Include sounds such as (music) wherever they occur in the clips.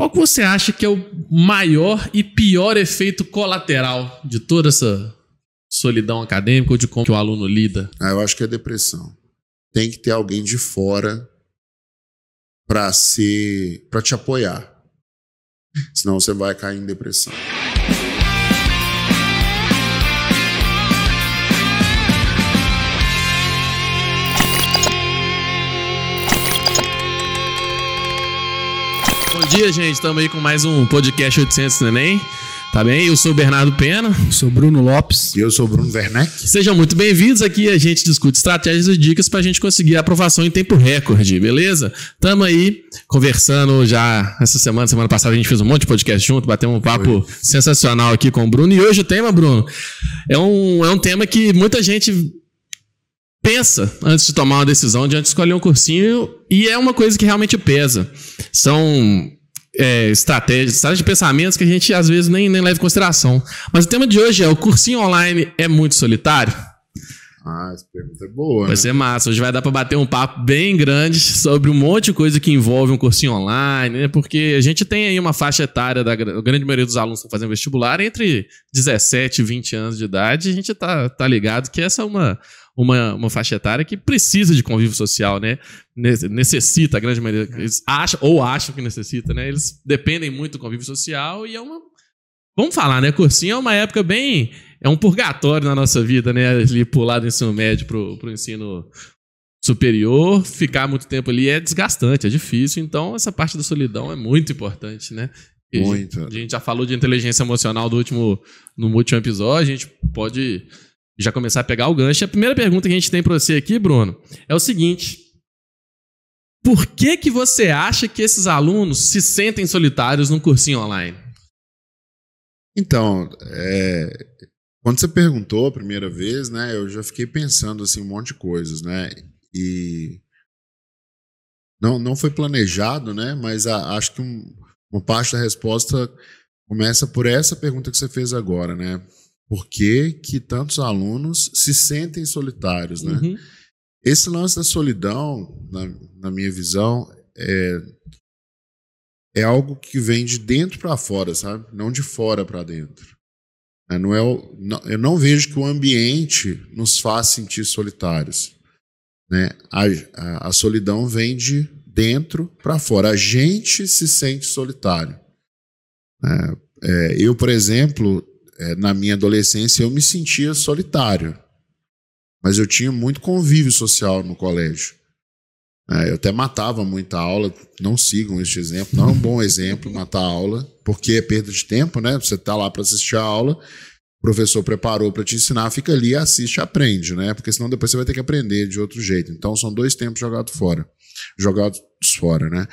qual que você acha que é o maior e pior efeito colateral de toda essa solidão acadêmica ou de como o aluno lida? Ah, eu acho que é depressão. Tem que ter alguém de fora para ser para te apoiar. Senão você vai cair em depressão. Dia, gente. Estamos aí com mais um podcast 800 Neném. Tá bem? Eu sou o Bernardo Pena. Eu sou Bruno Lopes. E eu sou o Bruno Werneck. Sejam muito bem-vindos aqui. A gente discute estratégias e dicas para a gente conseguir a aprovação em tempo recorde, beleza? Estamos aí conversando já essa semana, semana passada a gente fez um monte de podcast junto, batemos um papo Foi. sensacional aqui com o Bruno. E hoje o tema, Bruno, é um, é um tema que muita gente pensa antes de tomar uma decisão, de antes de escolher um cursinho, e é uma coisa que realmente pesa. São é, estratégias, estratégias de pensamentos que a gente às vezes nem, nem leva em consideração. Mas o tema de hoje é: o cursinho online é muito solitário? Ah, essa pergunta é boa. Vai né? ser massa. Hoje vai dar para bater um papo bem grande sobre um monte de coisa que envolve um cursinho online, né? Porque a gente tem aí uma faixa etária da grande maioria dos alunos que estão fazendo vestibular entre 17 e 20 anos de idade. A gente tá, tá ligado que essa é uma, uma, uma faixa etária que precisa de convívio social, né? Necessita, a grande maioria, eles acham, ou acham que necessita, né? Eles dependem muito do convívio social e é uma. Vamos falar, né? Cursinho é uma época bem. É um purgatório na nossa vida, né? Ali pular do ensino médio pro, pro ensino superior, ficar muito tempo ali é desgastante, é difícil. Então, essa parte da solidão é muito importante, né? Muito. A gente já falou de inteligência emocional do último, no último episódio, a gente pode já começar a pegar o gancho. A primeira pergunta que a gente tem para você aqui, Bruno, é o seguinte: por que que você acha que esses alunos se sentem solitários num cursinho online? Então, é, quando você perguntou a primeira vez, né, eu já fiquei pensando assim um monte de coisas, né, e não, não foi planejado, né, mas a, acho que um, uma parte da resposta começa por essa pergunta que você fez agora, né? Por que, que tantos alunos se sentem solitários, né? Uhum. Esse lance da solidão, na, na minha visão, é, é algo que vem de dentro para fora, sabe? Não de fora para dentro. É, não é o, não, eu não vejo que o ambiente nos faz sentir solitários. Né? A, a, a solidão vem de dentro para fora. A gente se sente solitário. É, é, eu, por exemplo, é, na minha adolescência eu me sentia solitário, mas eu tinha muito convívio social no colégio. É, eu até matava muita aula, não sigam este exemplo, não é um bom exemplo matar aula, porque é perda de tempo, né? Você está lá para assistir a aula, o professor preparou para te ensinar, fica ali, assiste aprende, né? Porque senão depois você vai ter que aprender de outro jeito. Então são dois tempos jogados fora, jogados fora, né?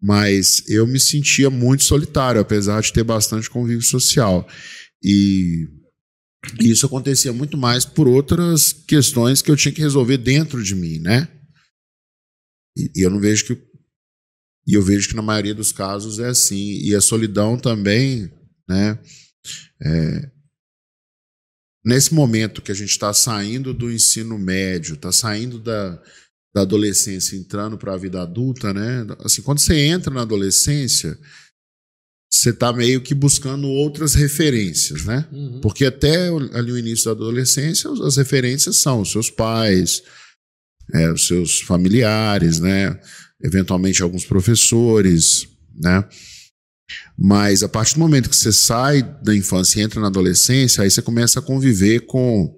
Mas eu me sentia muito solitário, apesar de ter bastante convívio social. E isso acontecia muito mais por outras questões que eu tinha que resolver dentro de mim, né? E, eu não vejo que e eu vejo que na maioria dos casos é assim. E a solidão também, né? É, nesse momento que a gente está saindo do ensino médio, está saindo da, da adolescência, entrando para a vida adulta, né? Assim, quando você entra na adolescência, você está meio que buscando outras referências, né? Uhum. Porque até ali o início da adolescência, as referências são os seus pais, é, os seus familiares, né? Eventualmente alguns professores, né? Mas a partir do momento que você sai da infância e entra na adolescência, aí você começa a conviver com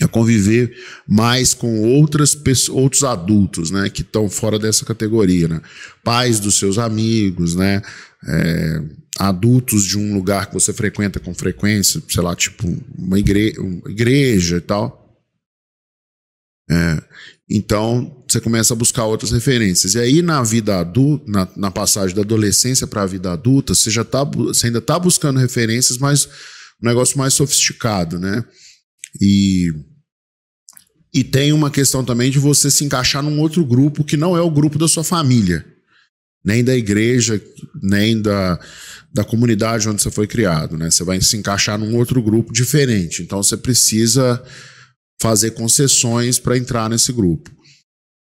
a conviver mais com outras pessoas, outros adultos, né, que estão fora dessa categoria, né? Pais dos seus amigos, né? É, adultos de um lugar que você frequenta com frequência, sei lá, tipo uma, igre uma igreja e tal. É, então você começa a buscar outras referências. E aí na vida adulta, na, na passagem da adolescência para a vida adulta, você já tá, você ainda está buscando referências, mas um negócio mais sofisticado, né? E, e tem uma questão também de você se encaixar num outro grupo que não é o grupo da sua família, nem da igreja, nem da, da comunidade onde você foi criado. Né? Você vai se encaixar num outro grupo diferente. Então você precisa fazer concessões para entrar nesse grupo.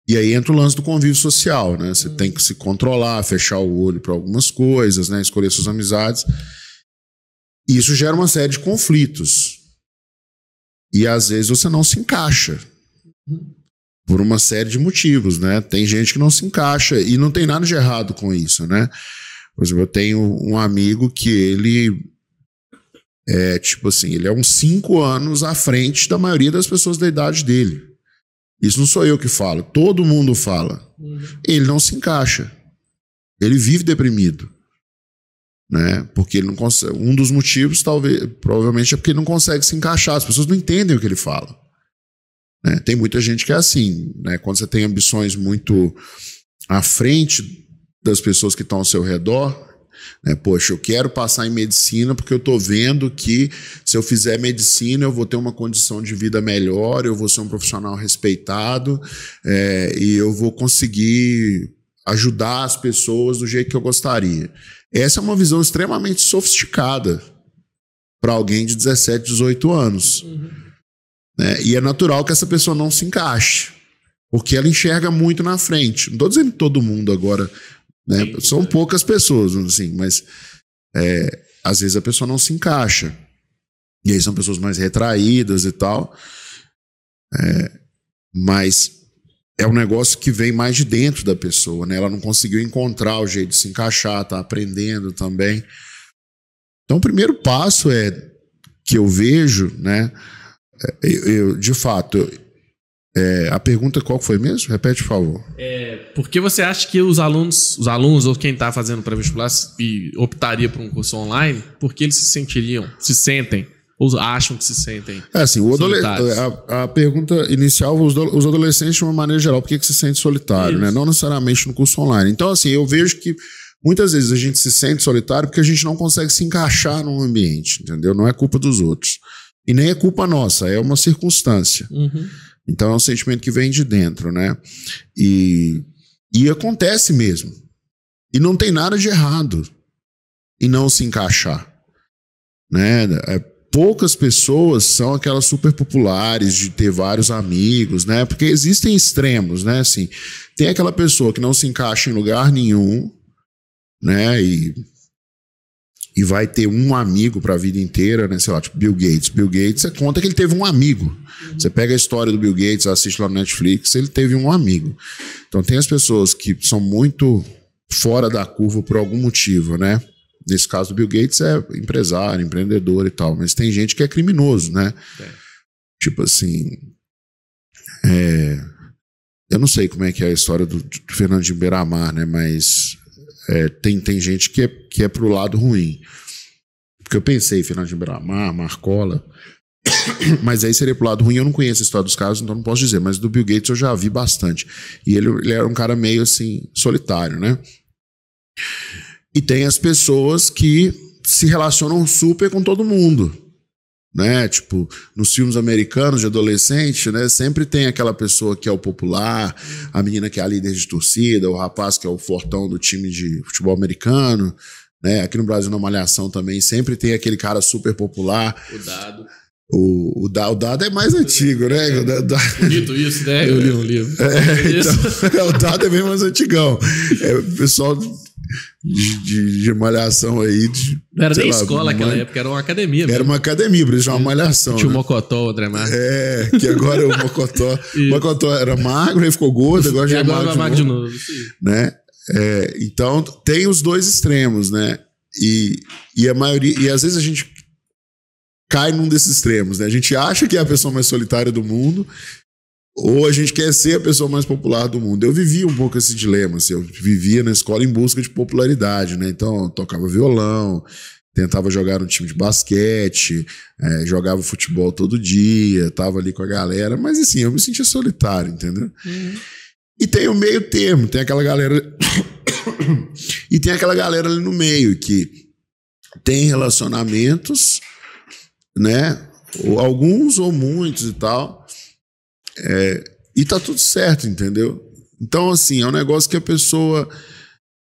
E aí entra o lance do convívio social, né? Você tem que se controlar, fechar o olho para algumas coisas, né? Escolher suas amizades. E isso gera uma série de conflitos. E às vezes você não se encaixa. Por uma série de motivos, né? Tem gente que não se encaixa e não tem nada de errado com isso, né? Por exemplo, eu tenho um amigo que ele é tipo assim, ele é uns cinco anos à frente da maioria das pessoas da idade dele. Isso não sou eu que falo, todo mundo fala. Uhum. Ele não se encaixa. Ele vive deprimido. Né? Porque ele não consegue. Um dos motivos, talvez, provavelmente, é porque ele não consegue se encaixar. As pessoas não entendem o que ele fala. Né? Tem muita gente que é assim. Né? Quando você tem ambições muito à frente das pessoas que estão ao seu redor, né? Poxa, eu quero passar em medicina porque eu estou vendo que se eu fizer medicina eu vou ter uma condição de vida melhor, eu vou ser um profissional respeitado é, e eu vou conseguir ajudar as pessoas do jeito que eu gostaria. Essa é uma visão extremamente sofisticada para alguém de 17, 18 anos. Uhum. Né? E é natural que essa pessoa não se encaixe, porque ela enxerga muito na frente. Não estou dizendo todo mundo agora né? Sim, São poucas pessoas, assim, mas é, às vezes a pessoa não se encaixa. E aí são pessoas mais retraídas e tal. É, mas é um negócio que vem mais de dentro da pessoa, né? Ela não conseguiu encontrar o jeito de se encaixar, tá aprendendo também. Então, o primeiro passo é que eu vejo, né? É, eu, eu de fato, é, a pergunta qual foi mesmo? Repete, por favor. É, por que você acha que os alunos, os alunos ou quem está fazendo pré-vestibular optaria por um curso online? Porque eles se sentiriam, se sentem ou acham que se sentem? É assim, o a, a, pergunta inicial, os, os, adolescentes de uma maneira geral, por que, que se sente solitário, né? Não necessariamente no curso online. Então, assim, eu vejo que muitas vezes a gente se sente solitário porque a gente não consegue se encaixar num ambiente, entendeu? Não é culpa dos outros. E nem é culpa nossa, é uma circunstância. Uhum. Então é um sentimento que vem de dentro, né? E, e acontece mesmo. E não tem nada de errado em não se encaixar. Né? É, poucas pessoas são aquelas super populares de ter vários amigos, né? Porque existem extremos, né? Assim, tem aquela pessoa que não se encaixa em lugar nenhum, né? E e vai ter um amigo para a vida inteira, né? Sei lá, tipo Bill Gates. Bill Gates, você conta que ele teve um amigo. Você pega a história do Bill Gates, assiste lá no Netflix, ele teve um amigo. Então tem as pessoas que são muito fora da curva por algum motivo, né? Nesse caso do Bill Gates é empresário, empreendedor e tal, mas tem gente que é criminoso, né? É. Tipo assim, é, eu não sei como é que é a história do, do Fernando de Beiramar, né? Mas é, tem, tem gente que é, que é pro lado ruim. Porque eu pensei, Fernando de Bramar, Marcola, (coughs) mas aí seria pro lado ruim. Eu não conheço a história dos casos, então não posso dizer. Mas do Bill Gates eu já vi bastante. E ele, ele era um cara meio assim, solitário, né? E tem as pessoas que se relacionam super com todo mundo né? Tipo, nos filmes americanos de adolescente, né? Sempre tem aquela pessoa que é o popular, a menina que é a líder de torcida, o rapaz que é o fortão do time de futebol americano, né? Aqui no Brasil, na Malhação também, sempre tem aquele cara super popular. O dado. O, o, o dado é mais antigo, né? É, o bonito isso, né? Eu li um livro. É, (laughs) então, (laughs) o dado é bem mais antigão. É, o pessoal de, de, de malhação aí. De, não era nem lá, escola naquela época, era uma academia. Mesmo. Era uma academia, por isso uma malhação. Tinha né? o Mocotó, o André Marques. É, que agora é o Mocotó. (laughs) o Mocotó era magro, aí ficou gordo, agora já é magro, magro de novo. De novo né? É, então, tem os dois extremos, né? E, e a maioria. E às vezes a gente cai num desses extremos, né? A gente acha que é a pessoa mais solitária do mundo ou a gente quer ser a pessoa mais popular do mundo. Eu vivia um pouco esse dilema, assim, eu vivia na escola em busca de popularidade, né? Então, eu tocava violão, tentava jogar no time de basquete, é, jogava futebol todo dia, tava ali com a galera, mas assim, eu me sentia solitário, entendeu? Uhum. E tem o meio termo, tem aquela galera. (coughs) e tem aquela galera ali no meio que tem relacionamentos, né? Ou alguns ou muitos e tal é, e tá tudo certo, entendeu? Então, assim, é um negócio que a pessoa.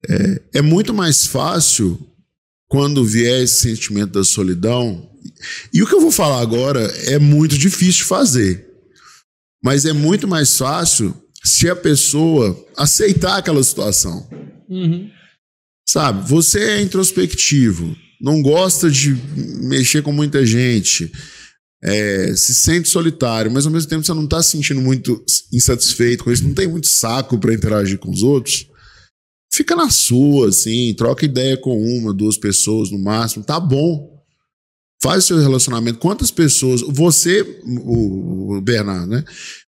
É, é muito mais fácil quando vier esse sentimento da solidão. E o que eu vou falar agora é muito difícil de fazer. Mas é muito mais fácil se a pessoa aceitar aquela situação. Uhum. Sabe? Você é introspectivo, não gosta de mexer com muita gente, é, se sente solitário, mas ao mesmo tempo você não está se sentindo muito insatisfeito com isso, não tem muito saco para interagir com os outros. Fica na sua, assim, troca ideia com uma, duas pessoas no máximo, tá bom. Faz o seu relacionamento. Quantas pessoas. Você, o, o Bernardo, né?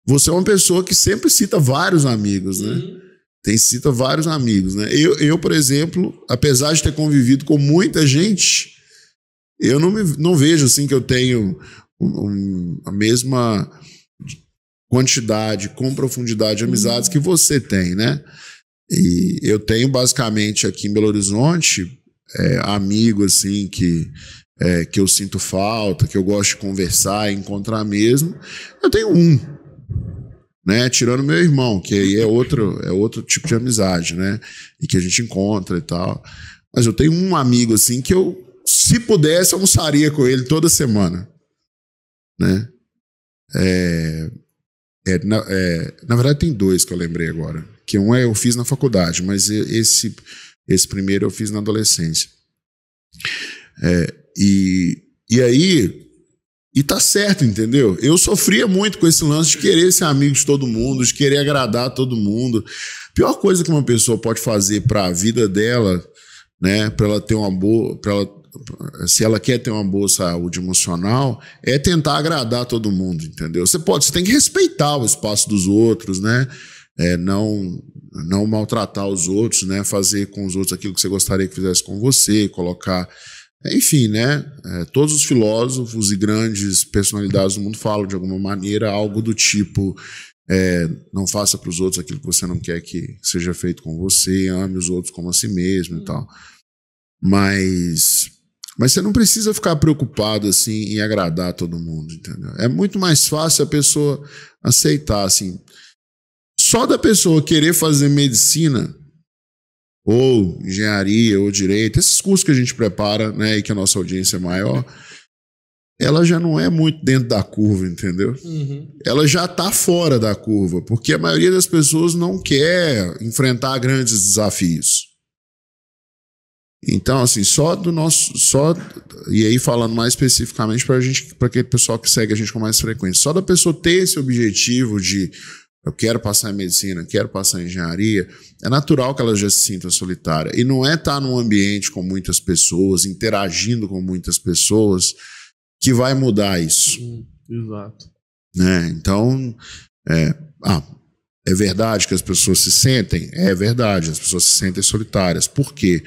Você é uma pessoa que sempre cita vários amigos, né? Uhum. Tem cita vários amigos, né? Eu, eu, por exemplo, apesar de ter convivido com muita gente, eu não, me, não vejo assim que eu tenho um, a mesma quantidade, com profundidade de amizades uhum. que você tem, né? E eu tenho basicamente aqui em Belo Horizonte é, amigo assim que é, que eu sinto falta, que eu gosto de conversar, encontrar mesmo. Eu tenho um, né? Tirando meu irmão, que aí é outro é outro tipo de amizade, né? E que a gente encontra e tal. Mas eu tenho um amigo assim que eu, se pudesse, almoçaria com ele toda semana né? É, é, na, é, na verdade, tem dois que eu lembrei agora. Que um é eu fiz na faculdade, mas esse, esse primeiro eu fiz na adolescência. É, e, e aí, e tá certo, entendeu? Eu sofria muito com esse lance de querer ser amigo de todo mundo, de querer agradar todo mundo. A pior coisa que uma pessoa pode fazer para a vida dela, né, para ela ter uma boa, para ela se ela quer ter uma boa saúde emocional, é tentar agradar todo mundo, entendeu? Você pode, você tem que respeitar o espaço dos outros, né? É, não não maltratar os outros, né? Fazer com os outros aquilo que você gostaria que fizesse com você, colocar, enfim, né? É, todos os filósofos e grandes personalidades do mundo falam de alguma maneira algo do tipo é, não faça para os outros aquilo que você não quer que seja feito com você, ame os outros como a si mesmo e tal. Mas mas você não precisa ficar preocupado assim em agradar todo mundo, entendeu? É muito mais fácil a pessoa aceitar assim. Só da pessoa querer fazer medicina ou engenharia ou direito, esses cursos que a gente prepara, né, e que a nossa audiência é maior, ela já não é muito dentro da curva, entendeu? Uhum. Ela já está fora da curva, porque a maioria das pessoas não quer enfrentar grandes desafios. Então, assim, só do nosso. só E aí, falando mais especificamente para gente, para aquele pessoal que segue a gente com mais frequência, só da pessoa ter esse objetivo de eu quero passar em medicina, quero passar em engenharia, é natural que ela já se sinta solitária. E não é estar tá num ambiente com muitas pessoas, interagindo com muitas pessoas, que vai mudar isso. Hum, exato. Né? Então, é, ah, é verdade que as pessoas se sentem? É verdade, as pessoas se sentem solitárias. Por quê?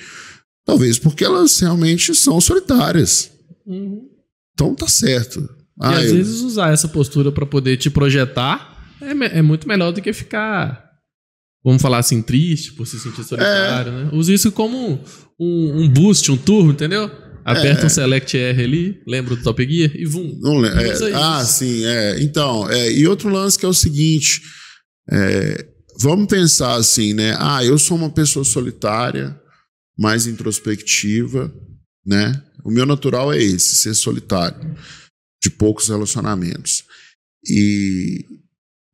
Talvez porque elas realmente são solitárias. Uhum. Então tá certo. Ah, e às eu... vezes usar essa postura para poder te projetar é, é, muito melhor do que ficar, vamos falar assim, triste por se sentir solitário, é... né? Use isso como um, um, boost, um turbo, entendeu? Aperta é... um Select R ali, lembra do Top Gear e vum. Não lembro. É, ah, sim, é. Então, é, e outro lance que é o seguinte: é, vamos pensar assim, né? Ah, eu sou uma pessoa solitária mais introspectiva, né? O meu natural é esse, ser solitário, de poucos relacionamentos. E,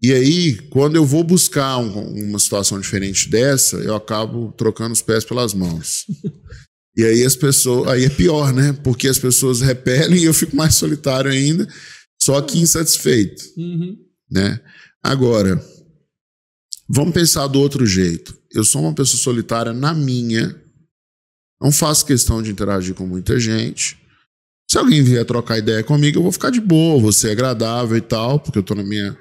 e aí, quando eu vou buscar um, uma situação diferente dessa, eu acabo trocando os pés pelas mãos. (laughs) E aí as pessoas, aí é pior, né? Porque as pessoas repelem e eu fico mais solitário ainda, só que insatisfeito, uhum. né? Agora, vamos pensar do outro jeito. Eu sou uma pessoa solitária na minha não faço questão de interagir com muita gente. Se alguém vier trocar ideia comigo, eu vou ficar de boa, vou ser agradável e tal, porque eu estou na minha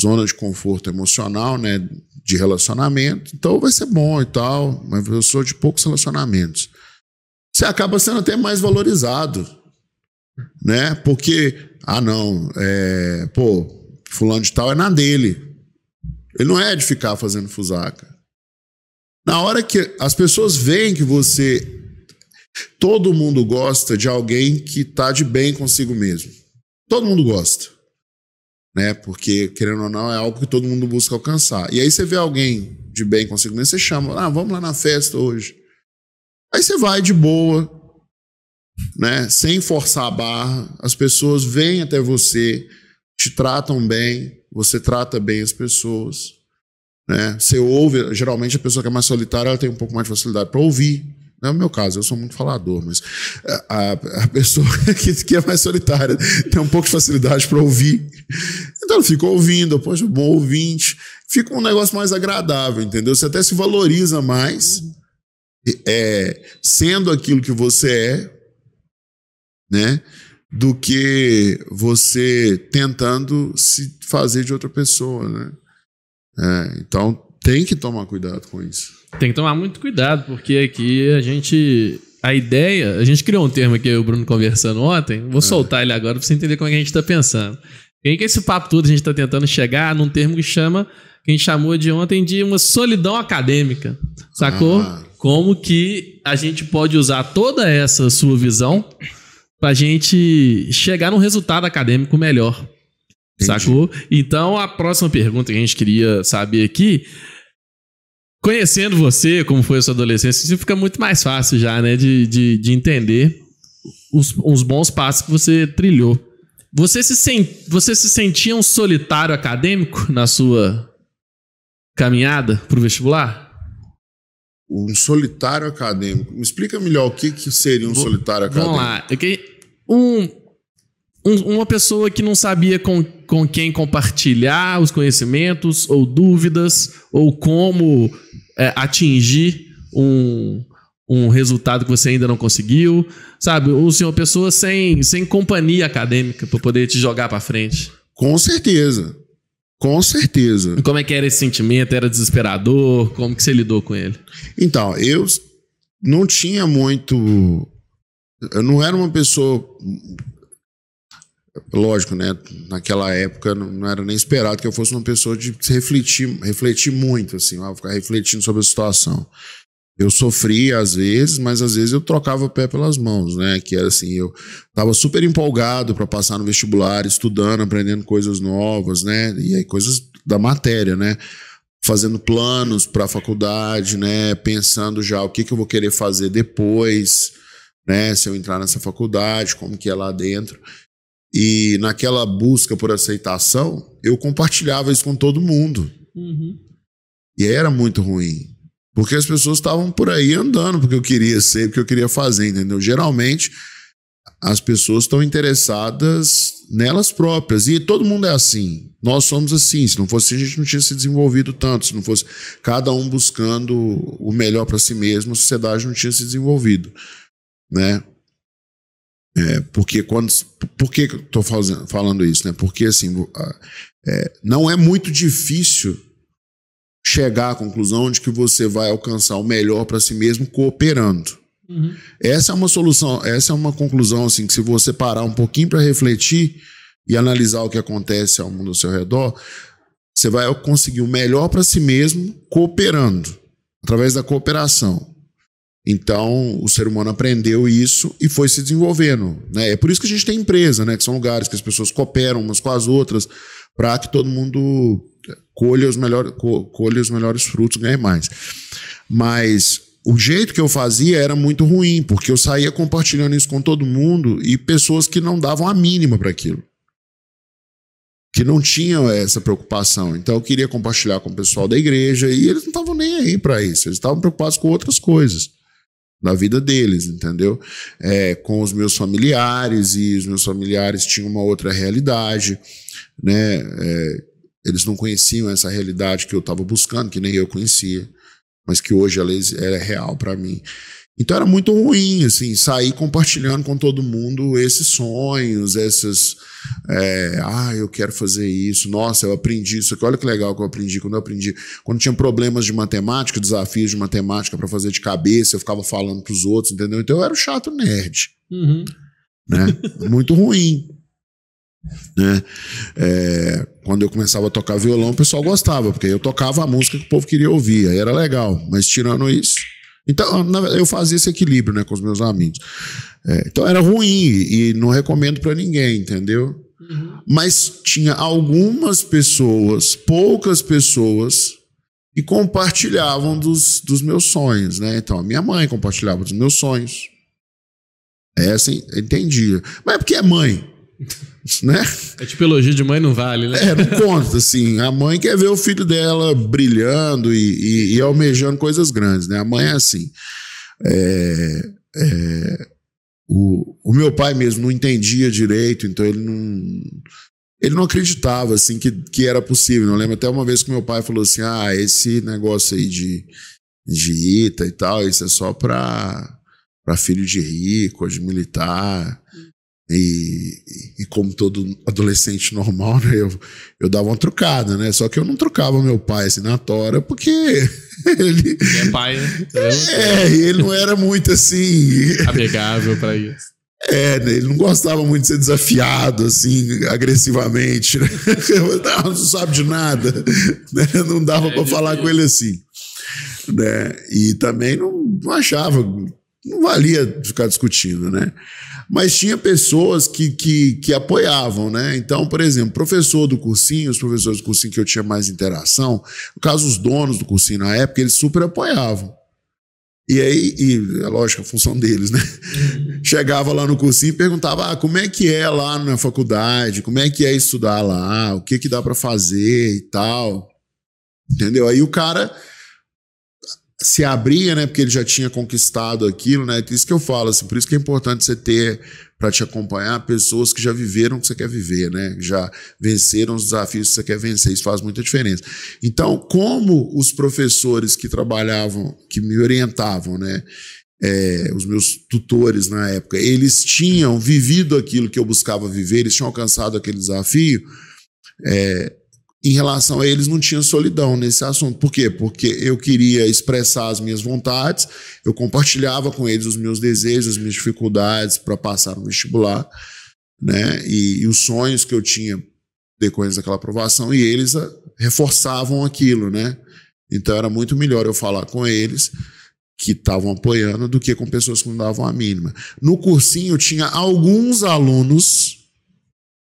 zona de conforto emocional, né, de relacionamento. Então vai ser bom e tal, mas eu sou de poucos relacionamentos. Você acaba sendo até mais valorizado, né? Porque, ah, não, é, pô, fulano de tal é na dele. Ele não é de ficar fazendo fusaca. Na hora que as pessoas veem que você. Todo mundo gosta de alguém que está de bem consigo mesmo. Todo mundo gosta. Né? Porque, querendo ou não, é algo que todo mundo busca alcançar. E aí você vê alguém de bem consigo mesmo, você chama, ah, vamos lá na festa hoje. Aí você vai de boa, né? Sem forçar a barra. As pessoas vêm até você, te tratam bem, você trata bem as pessoas. Né? Você ouve, geralmente a pessoa que é mais solitária ela tem um pouco mais de facilidade para ouvir. Não é o meu caso, eu sou muito falador, mas a, a pessoa (laughs) que, que, é mais solitária tem um pouco de facilidade para ouvir. Então fica ouvindo, poxa, bom ouvinte. Fica um negócio mais agradável, entendeu? Você até se valoriza mais é, sendo aquilo que você é, né? Do que você tentando se fazer de outra pessoa, né? É, então tem que tomar cuidado com isso. Tem que tomar muito cuidado, porque aqui a gente. A ideia. A gente criou um termo aqui, o Bruno conversando ontem. Vou é. soltar ele agora para você entender como é que a gente está pensando. E que esse papo todo a gente está tentando chegar num termo que chama. Que a gente chamou de ontem de uma solidão acadêmica. Sacou? Ah. Como que a gente pode usar toda essa sua visão para a gente chegar num resultado acadêmico melhor. Entendi. Sacou? Então, a próxima pergunta que a gente queria saber aqui Conhecendo você, como foi a sua adolescência, isso fica muito mais fácil já, né? De, de, de entender os, os bons passos que você trilhou. Você se, sen, você se sentia um solitário acadêmico na sua caminhada para o vestibular? Um solitário acadêmico. Me explica melhor o que, que seria um Vou, solitário acadêmico. Vamos lá. Um, um, uma pessoa que não sabia com, com quem compartilhar os conhecimentos, ou dúvidas, ou como é, atingir um, um resultado que você ainda não conseguiu, sabe? Ou se uma pessoa sem, sem companhia acadêmica para poder te jogar para frente. Com certeza. Com certeza. E como é que era esse sentimento? Era desesperador? Como que você lidou com ele? Então, eu não tinha muito. Eu não era uma pessoa lógico, né? Naquela época não era nem esperado que eu fosse uma pessoa de refletir, refletir muito, assim, ficar refletindo sobre a situação. Eu sofria às vezes, mas às vezes eu trocava o pé pelas mãos, né? Que era assim, eu estava super empolgado para passar no vestibular, estudando, aprendendo coisas novas, né? E aí coisas da matéria, né? Fazendo planos para a faculdade, né? Pensando já o que, que eu vou querer fazer depois, né? Se eu entrar nessa faculdade, como que é lá dentro. E naquela busca por aceitação, eu compartilhava isso com todo mundo. Uhum. E era muito ruim. Porque as pessoas estavam por aí andando porque eu queria ser, porque eu queria fazer, entendeu? Geralmente, as pessoas estão interessadas nelas próprias. E todo mundo é assim. Nós somos assim. Se não fosse assim, a gente não tinha se desenvolvido tanto. Se não fosse cada um buscando o melhor para si mesmo, a sociedade não tinha se desenvolvido. Né? É, porque quando. Por que eu estou falando isso? Né? Porque assim, é, não é muito difícil chegar à conclusão de que você vai alcançar o melhor para si mesmo cooperando. Uhum. Essa é uma solução, essa é uma conclusão assim que se você parar um pouquinho para refletir e analisar o que acontece ao mundo ao seu redor, você vai conseguir o melhor para si mesmo cooperando, através da cooperação. Então, o ser humano aprendeu isso e foi se desenvolvendo. Né? É por isso que a gente tem empresa, né? que são lugares que as pessoas cooperam umas com as outras para que todo mundo colha os, melhor, colha os melhores frutos e ganhe mais. Mas o jeito que eu fazia era muito ruim, porque eu saía compartilhando isso com todo mundo e pessoas que não davam a mínima para aquilo. Que não tinham essa preocupação. Então eu queria compartilhar com o pessoal da igreja e eles não estavam nem aí para isso, eles estavam preocupados com outras coisas na vida deles, entendeu? É, com os meus familiares, e os meus familiares tinham uma outra realidade, né? É, eles não conheciam essa realidade que eu estava buscando, que nem eu conhecia, mas que hoje ela é real para mim. Então era muito ruim, assim, sair compartilhando com todo mundo esses sonhos, essas. É, ah, eu quero fazer isso, nossa, eu aprendi isso aqui, olha que legal que eu aprendi. Quando eu aprendi, quando tinha problemas de matemática, desafios de matemática para fazer de cabeça, eu ficava falando para os outros, entendeu? Então eu era o chato nerd. Uhum. Né? Muito ruim. Né? É, quando eu começava a tocar violão, o pessoal gostava, porque eu tocava a música que o povo queria ouvir, aí era legal. Mas tirando isso. Então, eu fazia esse equilíbrio né, com os meus amigos. É, então era ruim e não recomendo para ninguém, entendeu? Uhum. Mas tinha algumas pessoas, poucas pessoas, que compartilhavam dos, dos meus sonhos, né? Então a minha mãe compartilhava dos meus sonhos. Essa entendia. Mas é porque é mãe. (laughs) né? É tipo elogio de mãe não vale, né? É, não conta, assim. A mãe quer ver o filho dela brilhando e, e, e almejando coisas grandes, né? A mãe é assim. É, é, o, o meu pai mesmo não entendia direito, então ele não ele não acreditava assim que, que era possível. Eu lembro até uma vez que meu pai falou assim: ah, esse negócio aí de, de ITA e tal, isso é só para filho de rico, de militar. E, e, como todo adolescente normal, né, eu, eu dava uma trucada, né? Só que eu não trocava meu pai assim na tora, porque (laughs) ele. É pai, né? É, ele não era muito assim. Amigável para isso. É, né, ele não gostava muito de ser desafiado, assim, agressivamente. Né? Não, (laughs) não sabe de nada. Né? Não dava é, para falar com ele assim. Né? E também não, não achava, não valia ficar discutindo, né? Mas tinha pessoas que, que, que apoiavam, né? Então, por exemplo, professor do cursinho, os professores do cursinho que eu tinha mais interação, no caso, os donos do cursinho na época, eles super apoiavam. E aí, e, é lógico, a função deles, né? Uhum. Chegava lá no cursinho e perguntava: ah, como é que é lá na faculdade, como é que é estudar lá, o que que dá para fazer e tal. Entendeu? Aí o cara se abria, né? Porque ele já tinha conquistado aquilo, né? Isso que eu falo, assim, por isso que é importante você ter para te acompanhar pessoas que já viveram o que você quer viver, né? Já venceram os desafios que você quer vencer. Isso faz muita diferença. Então, como os professores que trabalhavam, que me orientavam, né? É, os meus tutores na época, eles tinham vivido aquilo que eu buscava viver, eles tinham alcançado aquele desafio. É, em relação a eles não tinha solidão nesse assunto. Por quê? Porque eu queria expressar as minhas vontades, eu compartilhava com eles os meus desejos, as minhas dificuldades para passar no vestibular, né? E, e, os sonhos que eu tinha decorrentes daquela aprovação, e eles a, ah, reforçavam aquilo, né? Então era muito melhor eu falar com eles que estavam apoiando do que com pessoas que não davam a mínima. No cursinho tinha alguns alunos,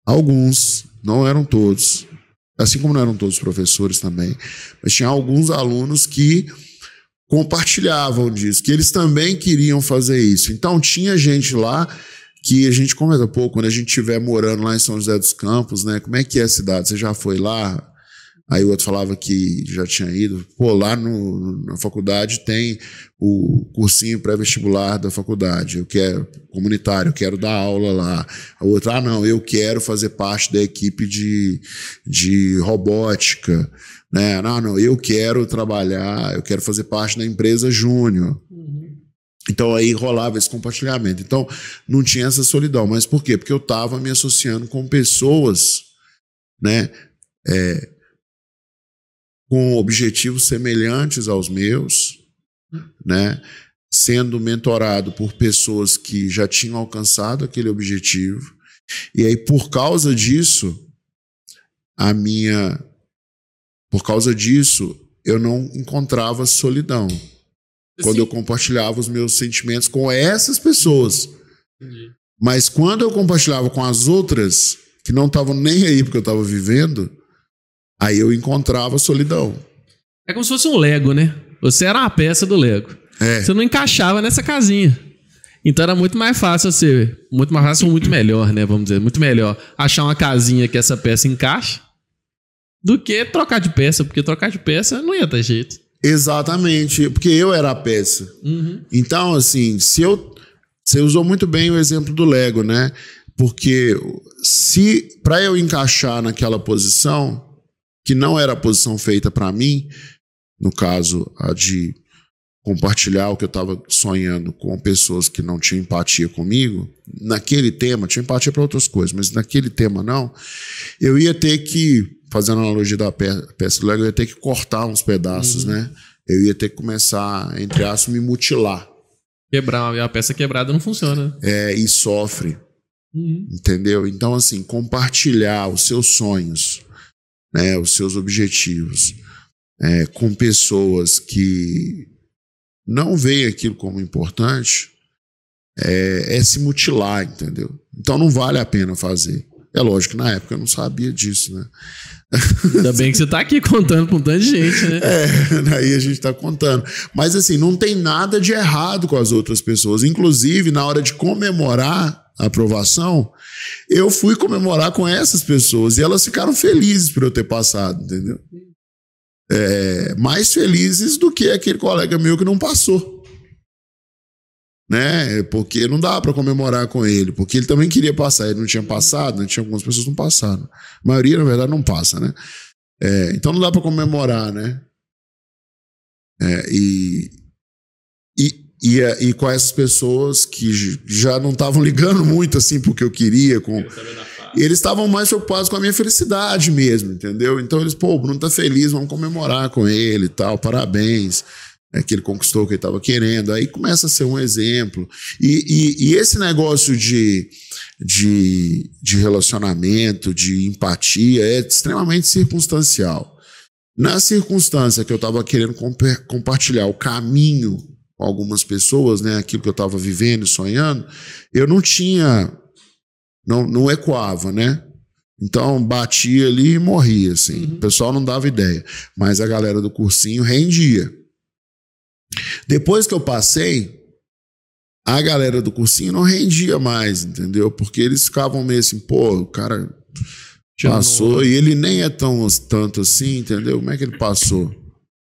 alguns, não eram todos, assim como não eram todos professores também, mas tinha alguns alunos que compartilhavam disso, que eles também queriam fazer isso. Então tinha gente lá que a gente comenta pouco quando a gente estiver morando lá em São José dos Campos, né? Como é que é a cidade? Você já foi lá? Aí o outro falava que já tinha ido. Pô, lá no, na faculdade tem o cursinho pré-vestibular da faculdade. Eu quero comunitário, eu quero dar aula lá. A outra, ah, não, eu quero fazer parte da equipe de, de robótica. Né? Não, não, eu quero trabalhar, eu quero fazer parte da empresa júnior. Uhum. Então aí rolava esse compartilhamento. Então não tinha essa solidão. Mas por quê? Porque eu estava me associando com pessoas, né? É, com objetivos semelhantes aos meus, né? Sendo mentorado por pessoas que já tinham alcançado aquele objetivo. E aí, por causa disso, a minha. Por causa disso, eu não encontrava solidão. Quando Sim. eu compartilhava os meus sentimentos com essas pessoas. Entendi. Mas quando eu compartilhava com as outras, que não estavam nem aí porque eu estava vivendo, Aí eu encontrava solidão. É como se fosse um Lego, né? Você era uma peça do Lego. É. Você não encaixava nessa casinha. Então era muito mais fácil você. Muito mais fácil, muito melhor, né? Vamos dizer, muito melhor achar uma casinha que essa peça encaixa do que trocar de peça, porque trocar de peça não ia ter jeito. Exatamente, porque eu era a peça. Uhum. Então, assim, se eu. Você usou muito bem o exemplo do Lego, né? Porque se para eu encaixar naquela posição, que não era a posição feita para mim, no caso, a de compartilhar o que eu estava sonhando com pessoas que não tinham empatia comigo, naquele tema, tinha empatia para outras coisas, mas naquele tema não, eu ia ter que, fazendo a analogia da peça do Lego, eu ia ter que cortar uns pedaços, uhum. né? Eu ia ter que começar, entre aspas, me mutilar. Quebrar, a peça quebrada não funciona. É, e sofre. Uhum. Entendeu? Então, assim, compartilhar os seus sonhos, né, os seus objetivos é, com pessoas que não veem aquilo como importante, é, é, se mutilar, entendeu? Então não vale a pena fazer. É lógico que na época eu não sabia disso, né? Ainda bem que você está aqui contando com um tanto de gente, né? É, (laughs) daí a gente está contando. Mas assim, não tem nada de errado com as outras pessoas. Inclusive, na hora de comemorar, aprovação, eu fui comemorar com essas pessoas e elas ficaram felizes por eu ter passado, entendeu? É, mais felizes do que aquele colega meu que não passou. Né? Porque não dá para comemorar com ele, porque ele também queria passar, ele não tinha passado, né? tinha algumas pessoas que não passaram. A maioria, na verdade, não passa, né? É, então não dá para comemorar, né? É, e, e, e, e, com essas pessoas que já não estavam (laughs) ligando muito assim porque eu queria, com eles estavam mais preocupados com a minha felicidade mesmo, entendeu? Então eles, pô, o Bruno tá feliz, vamos comemorar com ele e tal, parabéns. É que ele conquistou o que ele estava querendo. Aí começa a ser um exemplo. E, e, e esse negócio de, de, de relacionamento, de empatia, é extremamente circunstancial. Na circunstância que eu estava querendo compartilhar o caminho com algumas pessoas, né, aquilo que eu estava vivendo, sonhando, eu não tinha não, não ecoava, né? Então batia ali e morria, assim. Uhum. O pessoal não dava ideia. Mas a galera do cursinho rendia. Depois que eu passei, a galera do cursinho não rendia mais, entendeu? Porque eles ficavam meio assim, pô, o cara passou e ele nem é tão tanto assim, entendeu? Como é que ele passou?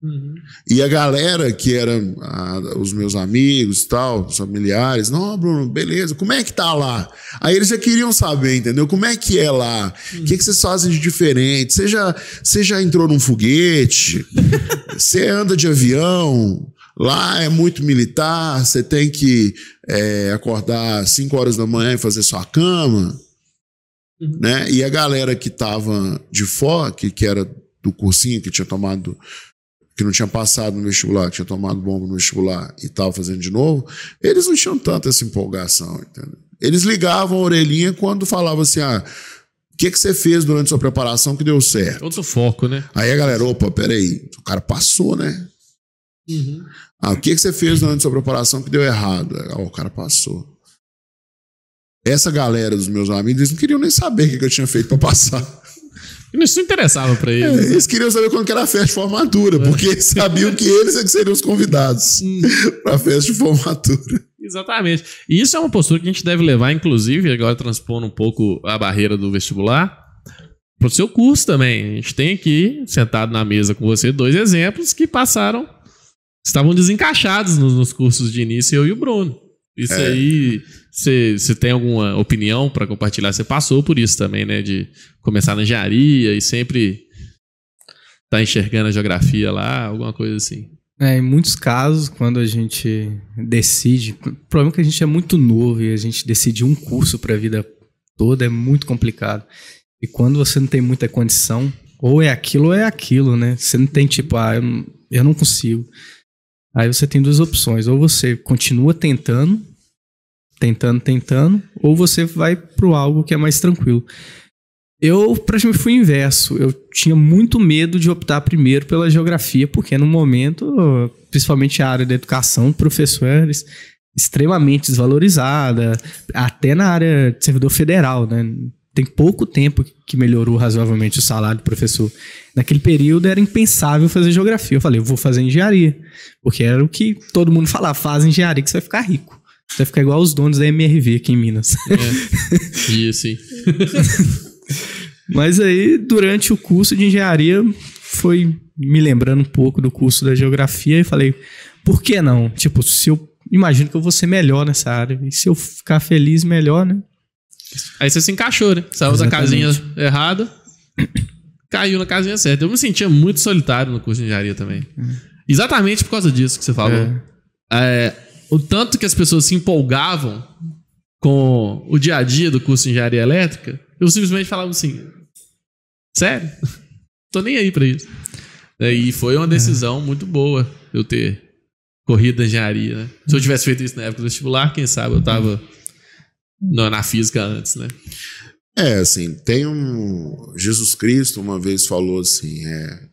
Uhum. E a galera que era a, os meus amigos tal, os familiares, não, Bruno, beleza, como é que tá lá? Aí eles já queriam saber, entendeu? Como é que é lá? O uhum. que, que vocês fazem de diferente? Você já, você já entrou num foguete? (laughs) você anda de avião? Lá é muito militar, você tem que é, acordar às 5 horas da manhã e fazer sua cama. Uhum. Né? E a galera que tava de fora, que, que era do cursinho, que tinha tomado que não tinha passado no vestibular, tinha tomado bomba no vestibular e estava fazendo de novo, eles não tinham tanta essa empolgação, entendeu? Eles ligavam a orelhinha quando falavam assim, ah, o que, que você fez durante sua preparação que deu certo? Outro foco, né? Aí a galera, opa, peraí, o cara passou, né? Uhum. Ah, o que, que você fez durante sua preparação que deu errado? Ah, o cara passou. Essa galera dos meus amigos, eles não queriam nem saber o que eu tinha feito para passar. Isso não interessava para eles. É, eles queriam saber quando que era a festa de formatura, porque sabiam que eles é que seriam os convidados hum. para a festa de formatura. Exatamente. E isso é uma postura que a gente deve levar, inclusive, agora transpondo um pouco a barreira do vestibular, para o seu curso também. A gente tem aqui, sentado na mesa com você, dois exemplos que passaram, estavam desencaixados nos, nos cursos de início, eu e o Bruno. Isso é. aí, você tem alguma opinião para compartilhar? Você passou por isso também, né? De começar na engenharia e sempre tá enxergando a geografia lá, alguma coisa assim. É, em muitos casos, quando a gente decide, o problema é que a gente é muito novo e a gente decide um curso para a vida toda é muito complicado. E quando você não tem muita condição, ou é aquilo ou é aquilo, né? Você não tem tipo, ah, eu não, eu não consigo. Aí você tem duas opções. Ou você continua tentando, tentando, tentando, ou você vai pro algo que é mais tranquilo. Eu praticamente fui inverso. Eu tinha muito medo de optar primeiro pela geografia, porque no momento, principalmente a área da educação, professores extremamente desvalorizada, até na área de servidor federal, né? tem pouco tempo que melhorou razoavelmente o salário do professor. Naquele período era impensável fazer geografia. Eu falei, eu vou fazer engenharia. Porque era o que todo mundo falava, faz engenharia que você vai ficar rico. Vai ficar igual os donos da MRV aqui em Minas. É, isso, sim. (laughs) Mas aí, durante o curso de engenharia, foi me lembrando um pouco do curso da geografia e falei, por que não? Tipo, se eu imagino que eu vou ser melhor nessa área. E se eu ficar feliz, melhor, né? Aí você se encaixou, né? Saiu Exatamente. da casinha errada, (clears throat) caiu na casinha certa. Eu me sentia muito solitário no curso de engenharia também. Uhum. Exatamente por causa disso que você falou. É. É, o tanto que as pessoas se empolgavam com o dia a dia do curso de engenharia elétrica, eu simplesmente falava assim: sério? (laughs) Tô nem aí pra isso. E foi uma decisão é. muito boa eu ter corrido a engenharia, né? Se eu tivesse feito isso na época do vestibular, quem sabe eu tava na física antes, né? É, assim, tem um. Jesus Cristo uma vez falou assim, é.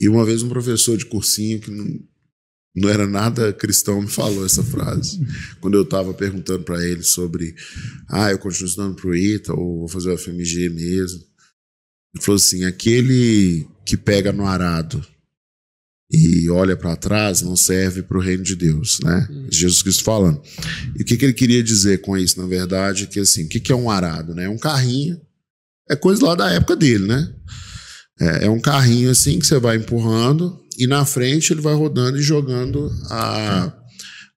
E uma vez um professor de cursinho que não era nada cristão me falou essa frase. Quando eu estava perguntando para ele sobre, ah, eu continuo estudando pro ITA ou vou fazer o FMG mesmo. Ele falou assim: aquele que pega no arado e olha para trás não serve para o reino de Deus, né? Jesus Cristo falando. E o que, que ele queria dizer com isso, na verdade, que assim, o que, que é um arado, né? É um carrinho, é coisa lá da época dele, né? É, é um carrinho assim que você vai empurrando e na frente ele vai rodando e jogando a,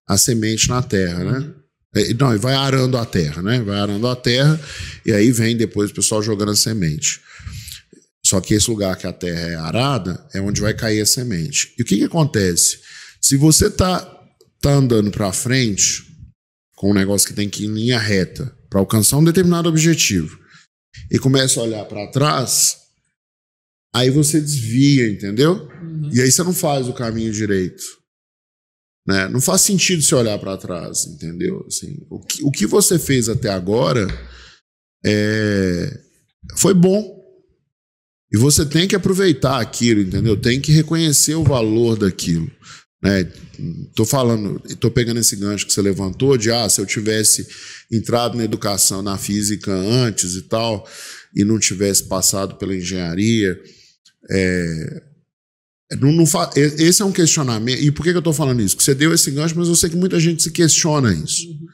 a semente na terra, né? É, não, e vai arando a terra, né? Vai arando a terra e aí vem depois o pessoal jogando a semente. Só que esse lugar que a terra é arada é onde vai cair a semente. E o que, que acontece? Se você tá, tá andando para frente com um negócio que tem que ir em linha reta para alcançar um determinado objetivo e começa a olhar para trás, aí você desvia, entendeu? Uhum. E aí você não faz o caminho direito. Né? Não faz sentido você olhar para trás, entendeu? Assim, o, que, o que você fez até agora é, foi bom. E você tem que aproveitar aquilo, entendeu? Tem que reconhecer o valor daquilo. Né? Tô falando, tô pegando esse gancho que você levantou de ah, se eu tivesse entrado na educação, na física antes e tal, e não tivesse passado pela engenharia, é, não, não fa... esse é um questionamento. E por que, que eu estou falando isso? Porque você deu esse gancho, mas eu sei que muita gente se questiona isso. Uhum.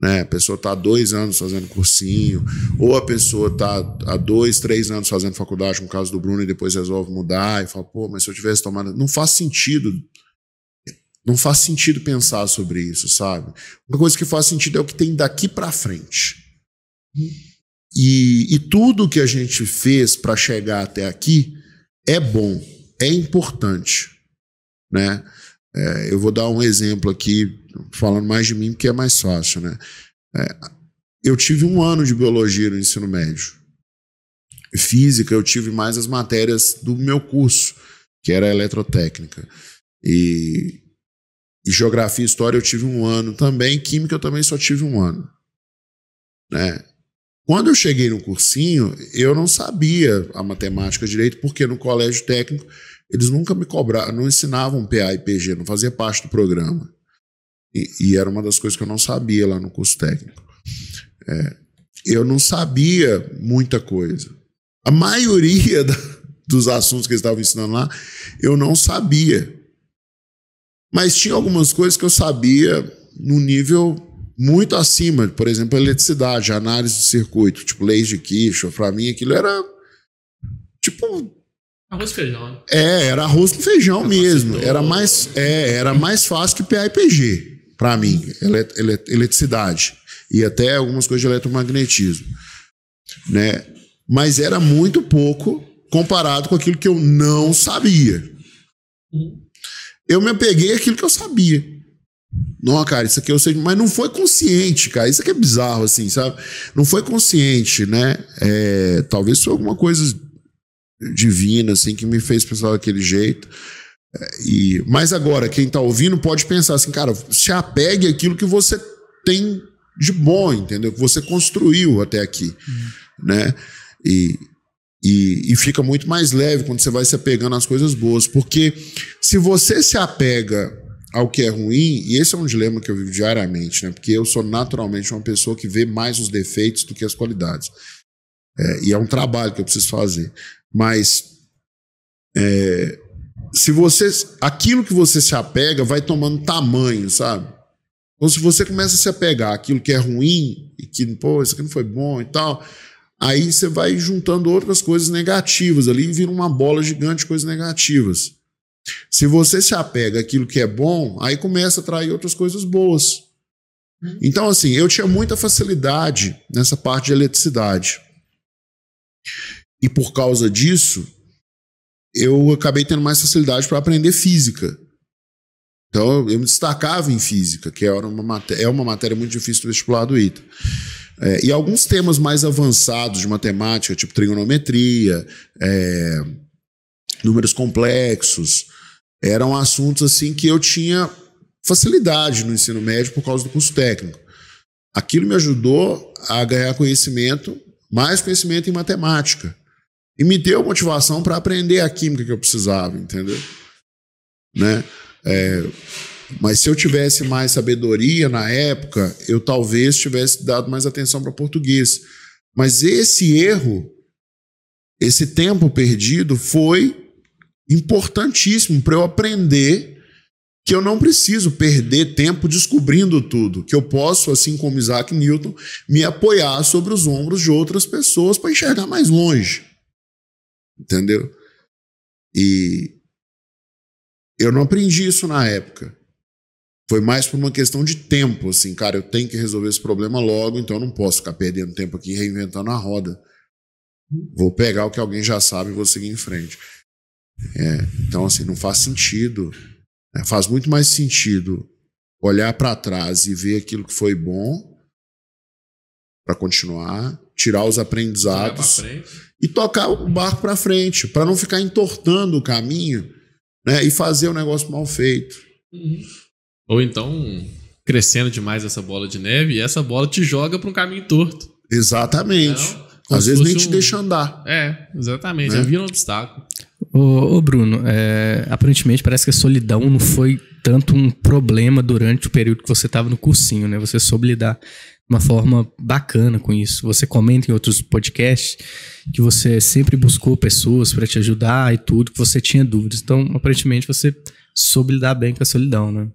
Né? A pessoa está há dois anos fazendo cursinho, ou a pessoa está há dois, três anos fazendo faculdade, como o caso do Bruno, e depois resolve mudar e fala, pô, mas se eu tivesse tomado. Não faz sentido. Não faz sentido pensar sobre isso, sabe? Uma coisa que faz sentido é o que tem daqui para frente. E, e tudo que a gente fez para chegar até aqui é bom, é importante, né? É, eu vou dar um exemplo aqui, falando mais de mim, porque é mais fácil, né? É, eu tive um ano de biologia no ensino médio. Física, eu tive mais as matérias do meu curso, que era eletrotécnica. E, e geografia e história eu tive um ano também. Química eu também só tive um ano. Né? Quando eu cheguei no cursinho, eu não sabia a matemática direito, porque no colégio técnico eles nunca me cobraram, não ensinavam PA e PG, não fazia parte do programa. E, e era uma das coisas que eu não sabia lá no curso técnico. É, eu não sabia muita coisa. A maioria da, dos assuntos que eles estavam ensinando lá, eu não sabia. Mas tinha algumas coisas que eu sabia no nível muito acima, por exemplo, eletricidade, análise de circuito, tipo leis de Kirchhoff, para mim aquilo era tipo Arroz e feijão. Né? É, era arroz com feijão mesmo. Era mais, é, era mais fácil que PA e PG, para mim, elet, elet, eletricidade. E até algumas coisas de eletromagnetismo. Né? Mas era muito pouco comparado com aquilo que eu não sabia. Eu me apeguei àquilo que eu sabia. Não, cara, isso aqui eu sei, mas não foi consciente, cara. Isso aqui é bizarro, assim, sabe? Não foi consciente, né? É, talvez foi alguma coisa divina, assim, que me fez pensar daquele jeito. É, e, mas agora, quem está ouvindo pode pensar assim, cara, se apegue àquilo que você tem de bom, entendeu? Que você construiu até aqui, uhum. né? E, e, e, fica muito mais leve quando você vai se apegando às coisas boas, porque se você se apega ao que é ruim, e esse é um dilema que eu vivo diariamente, né? Porque eu sou naturalmente uma pessoa que vê mais os defeitos do que as qualidades. É, e é um trabalho que eu preciso fazer. Mas é, se você. Aquilo que você se apega vai tomando tamanho, sabe? Então, se você começa a se apegar àquilo que é ruim e que, pô, isso aqui não foi bom e tal, aí você vai juntando outras coisas negativas ali e vira uma bola gigante de coisas negativas. Se você se apega àquilo que é bom, aí começa a atrair outras coisas boas. Então, assim, eu tinha muita facilidade nessa parte de eletricidade. E por causa disso, eu acabei tendo mais facilidade para aprender física. Então, eu me destacava em física, que era uma é uma matéria muito difícil do vestibular do ITA. É, e alguns temas mais avançados de matemática, tipo trigonometria, é, números complexos, eram assuntos assim que eu tinha facilidade no ensino médio por causa do curso técnico. Aquilo me ajudou a ganhar conhecimento, mais conhecimento em matemática. E me deu motivação para aprender a química que eu precisava, entendeu? Né? É, mas se eu tivesse mais sabedoria na época, eu talvez tivesse dado mais atenção para português. Mas esse erro, esse tempo perdido, foi importantíssimo para eu aprender que eu não preciso perder tempo descobrindo tudo, que eu posso, assim como Isaac Newton, me apoiar sobre os ombros de outras pessoas para enxergar mais longe. Entendeu? E eu não aprendi isso na época. Foi mais por uma questão de tempo, assim, cara, eu tenho que resolver esse problema logo, então eu não posso ficar perdendo tempo aqui reinventando a roda. Vou pegar o que alguém já sabe e vou seguir em frente. É, então, assim, não faz sentido. Né? Faz muito mais sentido olhar para trás e ver aquilo que foi bom para continuar, tirar os aprendizados e tocar o barco para frente, para não ficar entortando o caminho né, e fazer o negócio mal feito. Uhum. Ou então crescendo demais essa bola de neve e essa bola te joga para um caminho torto. Exatamente. Então, Às vezes nem te um... deixa andar. É, exatamente. Né? Vira um obstáculo. Ô, ô Bruno, é, aparentemente parece que a solidão não foi tanto um problema durante o período que você estava no cursinho, né? Você soube lidar uma forma bacana com isso. Você comenta em outros podcasts que você sempre buscou pessoas para te ajudar e tudo, que você tinha dúvidas. Então, aparentemente, você soube lidar bem com a solidão, né?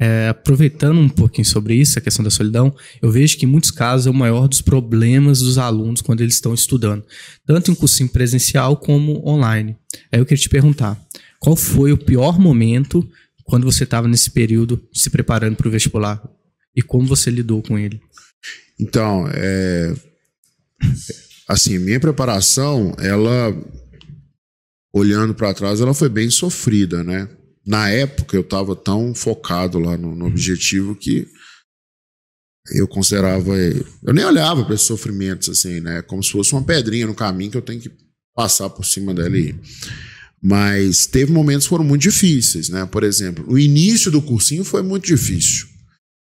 É, aproveitando um pouquinho sobre isso, a questão da solidão, eu vejo que em muitos casos é o maior dos problemas dos alunos quando eles estão estudando, tanto em cursinho presencial como online. Aí eu queria te perguntar, qual foi o pior momento quando você estava nesse período se preparando para o vestibular e como você lidou com ele? Então, é, assim, minha preparação, ela olhando para trás, ela foi bem sofrida, né? na época eu estava tão focado lá no, no, objetivo que eu considerava. Eu nem olhava para esses sofrimentos assim, né? Como se fosse uma pedrinha no caminho que eu tenho que passar por cima dela e ir. Mas teve momentos que foram muito difíceis, né? Por exemplo, o início do cursinho foi muito difícil.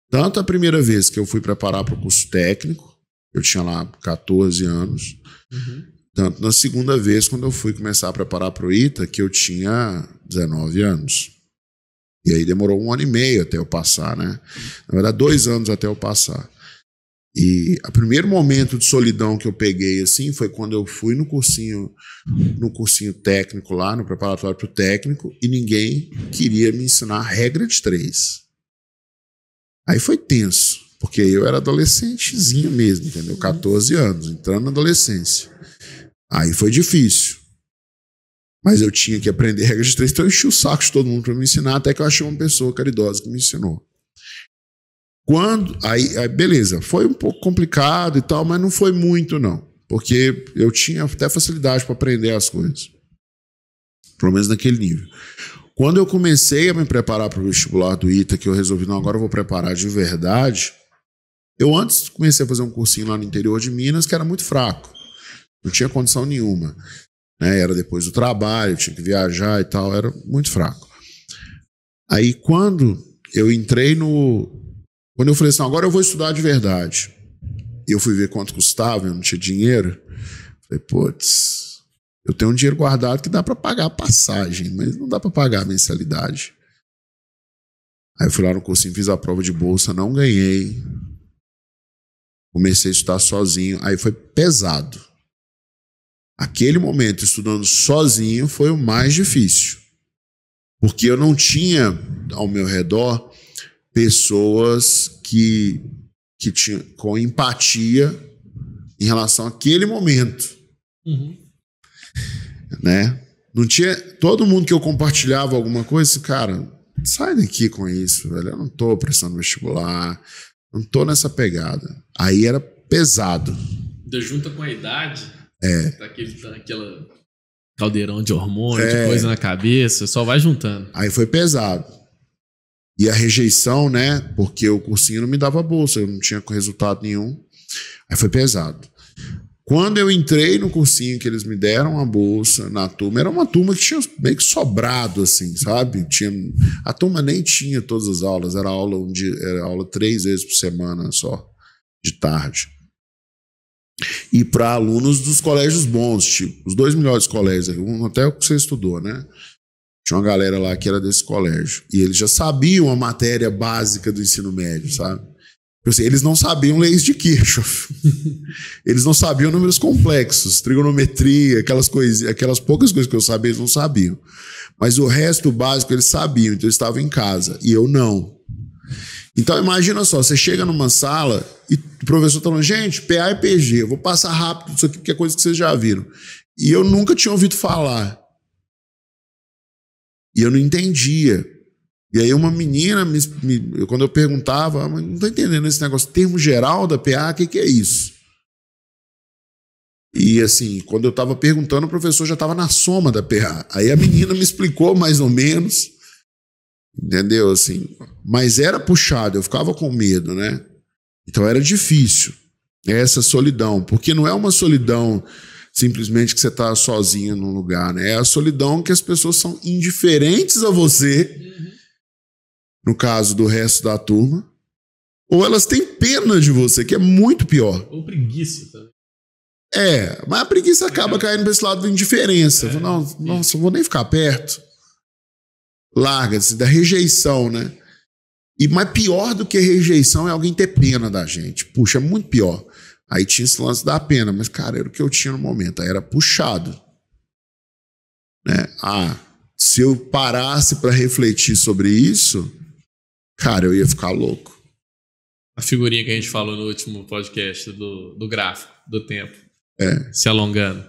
Tanto a primeira vez que eu fui preparar para o curso técnico, eu tinha lá 14 anos, uhum. tanto na segunda vez, quando eu fui começar a preparar para o ITA, que eu tinha 19 anos. E aí demorou um ano e meio até eu passar, né? Na verdade, dois anos até eu passar. E o primeiro momento de solidão que eu peguei assim foi quando eu fui no cursinho, no cursinho técnico lá, no preparatório para o técnico, e ninguém queria me ensinar a regra de três. Aí foi tenso, porque eu era adolescentezinho mesmo, entendeu? 14 anos, entrando na adolescência. Aí foi difícil. Mas eu tinha que aprender regras de três, então eu enchi o saco de todo mundo para me ensinar, até que eu achei uma pessoa caridosa que me ensinou. Quando. Aí, aí, beleza, foi um pouco complicado e tal, mas não foi muito, não. Porque eu tinha até facilidade para aprender as coisas. Pelo menos naquele nível. Quando eu comecei a me preparar para o vestibular do ITA, que eu resolvi, não, agora eu vou preparar de verdade. Eu antes comecei a fazer um cursinho lá no interior de Minas que era muito fraco. Não tinha condição nenhuma né? Era depois do trabalho, tinha que viajar e tal, era muito fraco. Aí quando eu entrei no. Quando eu falei assim, agora eu vou estudar de verdade. E eu fui ver quanto custava, eu não tinha dinheiro. Falei, putz, eu tenho um dinheiro guardado que dá para pagar a passagem, mas não dá para pagar a mensalidade. Aí eu fui lá no cursinho, fiz a prova de bolsa, não ganhei. Comecei a estudar sozinho, aí foi pesado. Aquele momento estudando sozinho foi o mais difícil. Porque eu não tinha ao meu redor pessoas que, que tinham com empatia em relação àquele momento. Uhum. Né? Não tinha. Todo mundo que eu compartilhava alguma coisa, cara, sai daqui com isso, velho. Eu não tô prestando vestibular, não tô nessa pegada. Aí era pesado. Da junta com a idade, é. Daquele, daquela caldeirão de hormônio, é. de coisa na cabeça, só vai juntando. Aí foi pesado. E a rejeição, né? Porque o cursinho não me dava bolsa, eu não tinha resultado nenhum. Aí foi pesado. Quando eu entrei no cursinho que eles me deram a bolsa na turma, era uma turma que tinha meio que sobrado, assim, sabe? Tinha, a turma nem tinha todas as aulas, era aula um dia, era aula três vezes por semana só, de tarde e para alunos dos colégios bons, tipo, os dois melhores colégios, um até o que você estudou, né? Tinha uma galera lá que era desse colégio. E eles já sabiam a matéria básica do ensino médio, sabe? Assim, eles não sabiam leis de Kirchhoff. (laughs) eles não sabiam números complexos, trigonometria, aquelas coisas, aquelas poucas coisas que eu sabia, eles não sabiam. Mas o resto básico eles sabiam, então eles estavam em casa e eu não. Então imagina só, você chega numa sala e o professor está falando, gente, PA e PG, eu vou passar rápido isso aqui porque é coisa que vocês já viram. E eu nunca tinha ouvido falar. E eu não entendia. E aí uma menina, me, me, quando eu perguntava, ah, não estou entendendo esse negócio, termo geral da PA, o que, que é isso? E assim, quando eu estava perguntando, o professor já estava na soma da PA. Aí a menina me explicou mais ou menos, entendeu? Assim, mas era puxado, eu ficava com medo, né? Então era difícil essa solidão, porque não é uma solidão simplesmente que você está sozinho num lugar, né? É a solidão que as pessoas são indiferentes a você no caso do resto da turma, ou elas têm pena de você, que é muito pior. Ou preguiça também. É, mas a preguiça acaba caindo para esse lado da indiferença. É, não, nossa, eu vou nem ficar perto. Larga-se, da rejeição, né? E mais pior do que rejeição é alguém ter pena da gente. Puxa, é muito pior. Aí tinha esse lance da pena, mas, cara, era o que eu tinha no momento. Aí era puxado. Né? Ah, se eu parasse para refletir sobre isso, Cara, eu ia ficar louco. A figurinha que a gente falou no último podcast do, do gráfico, do tempo. É. Se alongando.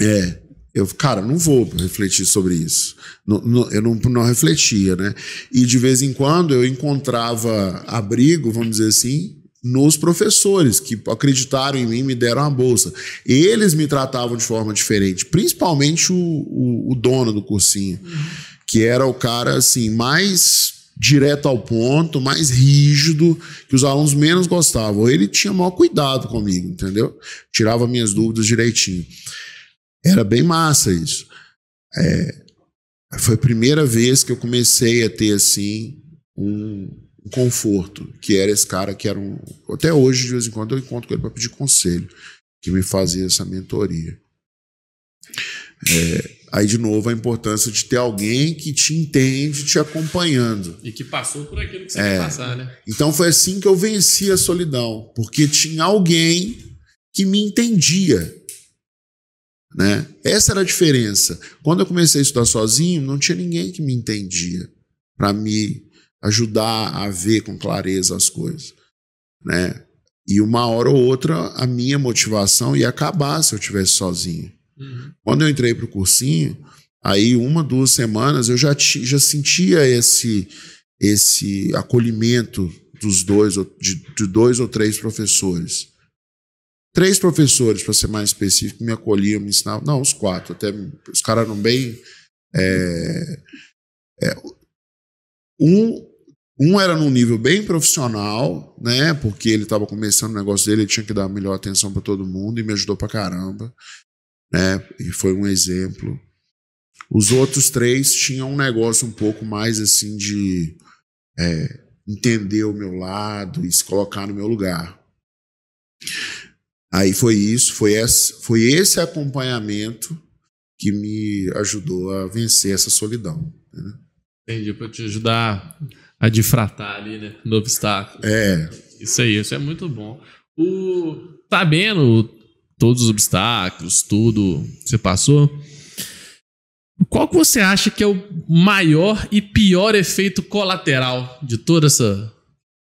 É. Eu, cara, não vou refletir sobre isso. Não, não, eu não, não refletia, né? E de vez em quando eu encontrava abrigo, vamos dizer assim, nos professores que acreditaram em mim, me deram a bolsa. Eles me tratavam de forma diferente, principalmente o, o, o dono do cursinho, uhum. que era o cara assim mais direto ao ponto, mais rígido, que os alunos menos gostavam. Ele tinha maior cuidado comigo, entendeu? Tirava minhas dúvidas direitinho. Era bem massa isso. É, foi a primeira vez que eu comecei a ter assim um, um, conforto, que era esse cara que era um. Até hoje, de vez em quando, eu encontro com ele para pedir conselho, que me fazia essa mentoria. É, Aí, de novo, a importância de ter alguém que te entende, te acompanhando. E que passou por aquilo que você é. quer passar, né? Então foi assim que eu venci a solidão, porque tinha alguém que me entendia. Né? Essa era a diferença. Quando eu comecei a estudar sozinho, não tinha ninguém que me entendia para me ajudar a ver com clareza as coisas. Né? E uma hora ou outra, a minha motivação ia acabar se eu estivesse sozinho. Uhum. Quando eu entrei para o cursinho, aí uma, duas semanas eu já, já sentia esse, esse acolhimento dos dois, de, de dois ou três professores. Três professores, para ser mais específico, me acolhiam, me ensinavam. Não, os quatro. Até os caras eram bem. É, é, um, um era num nível bem profissional, né? Porque ele estava começando o negócio dele, ele tinha que dar a melhor atenção para todo mundo e me ajudou para caramba né? E foi um exemplo. Os outros três tinham um negócio um pouco mais assim de é, entender o meu lado e se colocar no meu lugar. Aí foi isso, foi esse, foi esse acompanhamento que me ajudou a vencer essa solidão. Né? Entendi, para te ajudar a difratar ali, né? No obstáculo. É. Isso aí, isso é muito bom. O, sabendo todos os obstáculos, tudo você passou. Qual que você acha que é o maior e pior efeito colateral de toda essa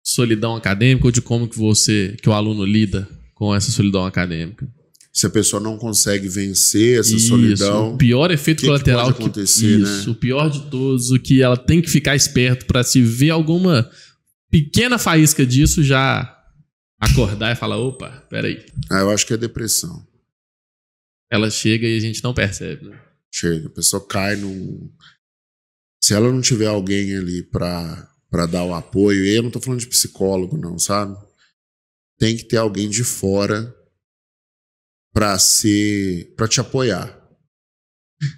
solidão acadêmica ou de como que você, que o aluno lida com essa solidão acadêmica? Se a pessoa não consegue vencer essa isso, solidão, o pior efeito que colateral que, acontecer, que isso, né? o pior de todos, o que ela tem que ficar esperto para se ver alguma pequena faísca disso já acordar e falar: opa, peraí. Ah, eu acho que é depressão. Ela chega e a gente não percebe, né? Chega, a pessoa cai num. Se ela não tiver alguém ali pra, pra dar o apoio, e eu não tô falando de psicólogo, não, sabe? Tem que ter alguém de fora pra ser. para te apoiar.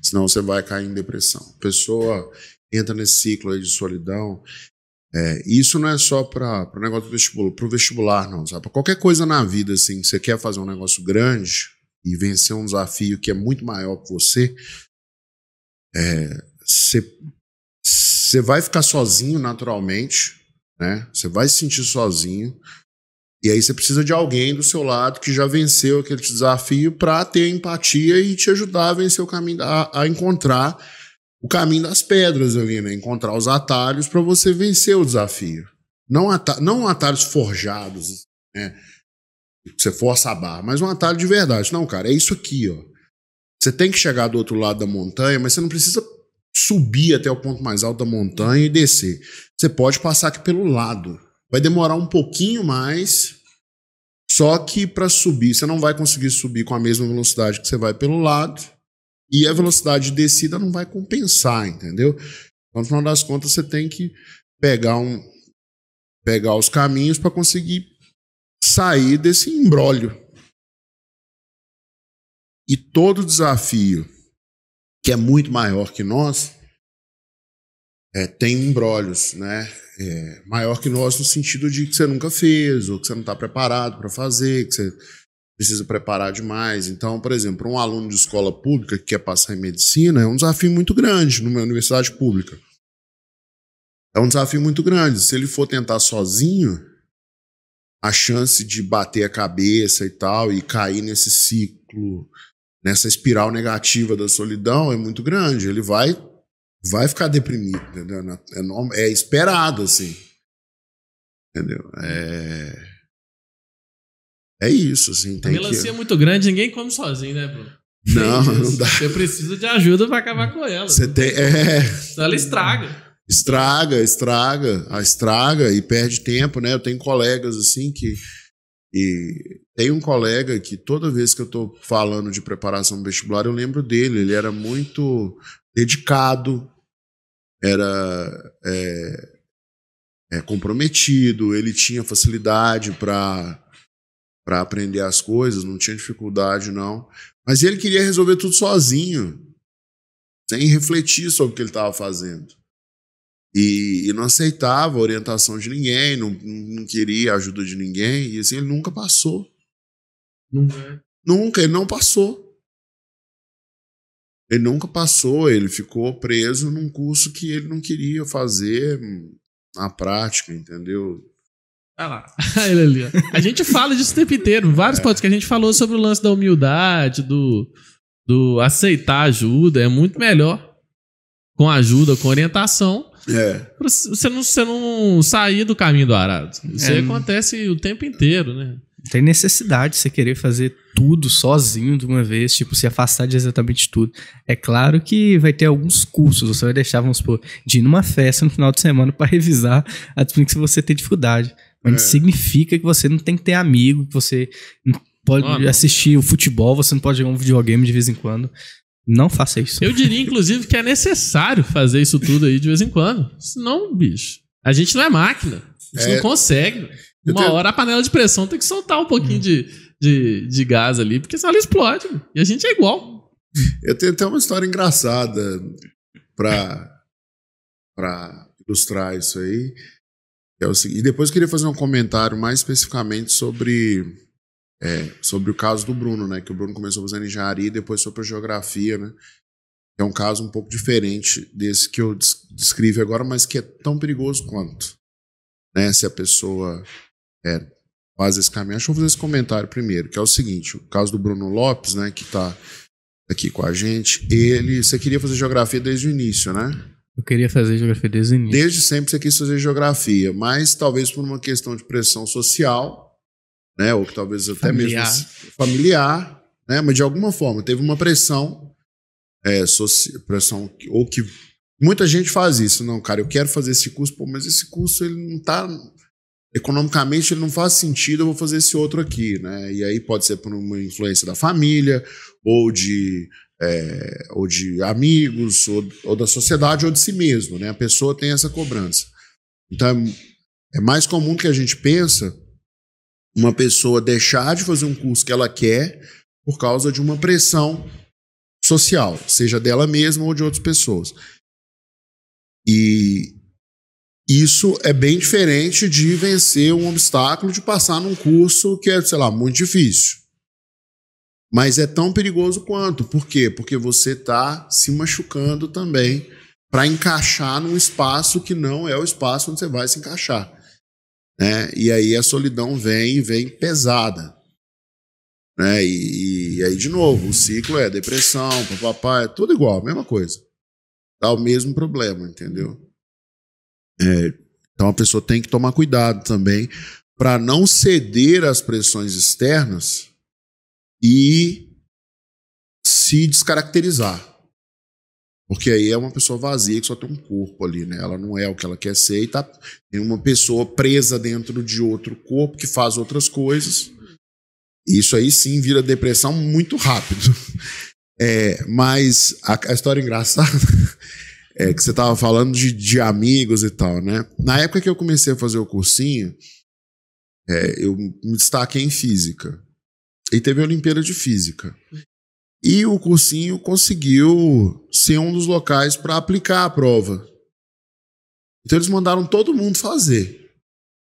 Senão você vai cair em depressão. A pessoa entra nesse ciclo aí de solidão é, isso não é só para o negócio do vestibular, para vestibular, não, sabe? Para qualquer coisa na vida, assim, você quer fazer um negócio grande e vencer um desafio que é muito maior que você, é, você, você vai ficar sozinho naturalmente, né? Você vai se sentir sozinho, E aí você precisa de alguém do seu lado que já venceu aquele desafio para ter empatia e te ajudar a vencer o caminho, a, a encontrar o caminho das pedras ali, né? Encontrar os atalhos para você vencer o desafio. Não, atalhos, não atalhos forjados, né? Você força a barra, mas um atalho de verdade. Não, cara, é isso aqui, ó. Você tem que chegar do outro lado da montanha, mas você não precisa subir até o ponto mais alto da montanha e descer. Você pode passar aqui pelo lado. Vai demorar um pouquinho mais, só que para subir, você não vai conseguir subir com a mesma velocidade que você vai pelo lado, e a velocidade de descida não vai compensar, entendeu? Então, no final das contas, você tem que pegar um pegar os caminhos para conseguir sair desse embrólio. E todo desafio que é muito maior que nós é, tem embrólios, né? É, maior que nós no sentido de que você nunca fez, ou que você não está preparado para fazer, que você precisa preparar demais. Então, por exemplo, um aluno de escola pública que quer passar em medicina é um desafio muito grande numa universidade pública. É um desafio muito grande. Se ele for tentar sozinho, a chance de bater a cabeça e tal e cair nesse ciclo, nessa espiral negativa da solidão é muito grande. Ele vai vai ficar deprimido, entendeu? É, é esperado, assim. Entendeu? É, é isso, assim. Tem a melancia que... é muito grande, ninguém come sozinho, né, Bruno? Não, não dá. Você precisa de ajuda para acabar com ela. Você tem. É... Ela estraga. Estraga, estraga, estraga e perde tempo, né? Eu tenho colegas assim que. E tem um colega que toda vez que eu estou falando de preparação vestibular, eu lembro dele. Ele era muito dedicado, era é, é, comprometido, ele tinha facilidade para para aprender as coisas, não tinha dificuldade não, mas ele queria resolver tudo sozinho, sem refletir sobre o que ele estava fazendo. E, e, não aceitava a orientação de ninguém, não, não queria a ajuda de ninguém, e assim ele nunca passou. Nunca. Nunca, ele não passou. Ele nunca passou, ele ficou preso num curso que ele não queria fazer na prática, entendeu? Olha lá, (laughs) ele ali. A gente fala disso o tempo inteiro. Vários é. podcasts que a gente falou sobre o lance da humildade, do, do aceitar ajuda. É muito melhor com ajuda, com orientação. É. Você não, você não sair do caminho do arado. Isso é. acontece o tempo inteiro, né? tem necessidade de você querer fazer tudo sozinho de uma vez, tipo, se afastar de exatamente tudo. É claro que vai ter alguns cursos, você vai deixar, vamos supor, de ir numa festa no final de semana para revisar a disciplina que você tem dificuldade. Mas é. não significa que você não tem que ter amigo, que você não pode ah, assistir o futebol, você não pode jogar um videogame de vez em quando. Não faça isso. Eu diria, inclusive, que é necessário fazer isso tudo aí de vez em quando. Senão, bicho, a gente não é máquina. A gente é. não consegue. Uma tenho... hora a panela de pressão tem que soltar um pouquinho hum. de, de, de gás ali, porque senão ela explode. E a gente é igual. Eu tenho até uma história engraçada para ilustrar isso aí. É o e depois eu queria fazer um comentário mais especificamente sobre, é, sobre o caso do Bruno, né? Que o Bruno começou fazendo engenharia e depois foi para geografia, né? É um caso um pouco diferente desse que eu descrevi agora, mas que é tão perigoso quanto. Né? Se a pessoa é, faz esse caminho. Deixa eu fazer esse comentário primeiro, que é o seguinte: o caso do Bruno Lopes, né, que está aqui com a gente, ele. Você queria fazer geografia desde o início, né? Eu queria fazer geografia desde o início. Desde sempre você quis fazer geografia, mas talvez por uma questão de pressão social, né, ou que talvez até familiar. mesmo familiar, né, mas de alguma forma teve uma pressão, é, pressão ou que muita gente faz isso, não, cara, eu quero fazer esse curso, pô, mas esse curso ele não está economicamente ele não faz sentido, eu vou fazer esse outro aqui, né? E aí pode ser por uma influência da família, ou de, é, ou de amigos, ou, ou, da sociedade, ou de si mesmo, né? A pessoa tem essa cobrança. Então é, é mais comum que a gente pensa uma pessoa deixar de fazer um curso que ela quer por causa de uma pressão social, seja dela mesma ou de outras pessoas. E, isso é bem diferente de vencer um obstáculo de passar num curso que é, sei lá, muito difícil. Mas é tão perigoso quanto. Por quê? Porque você está se machucando também para encaixar num espaço que não é o espaço onde você vai se encaixar. Né? E aí a solidão vem e vem pesada. Né? E, e aí, de novo, o ciclo é depressão, papapá, é tudo igual, mesma coisa. Dá o mesmo problema, entendeu? É, então a pessoa tem que tomar cuidado também para não ceder às pressões externas e se descaracterizar. Porque aí é uma pessoa vazia que só tem um corpo ali, né? Ela não é o que ela quer ser e tá tem uma pessoa presa dentro de outro corpo que faz outras coisas. Isso aí sim vira depressão muito rápido. (laughs) É, mas a, a história engraçada (laughs) é que você estava falando de, de amigos e tal, né? Na época que eu comecei a fazer o cursinho, é, eu me destaquei em física. E teve a Olimpíada de Física. E o cursinho conseguiu ser um dos locais para aplicar a prova. Então eles mandaram todo mundo fazer.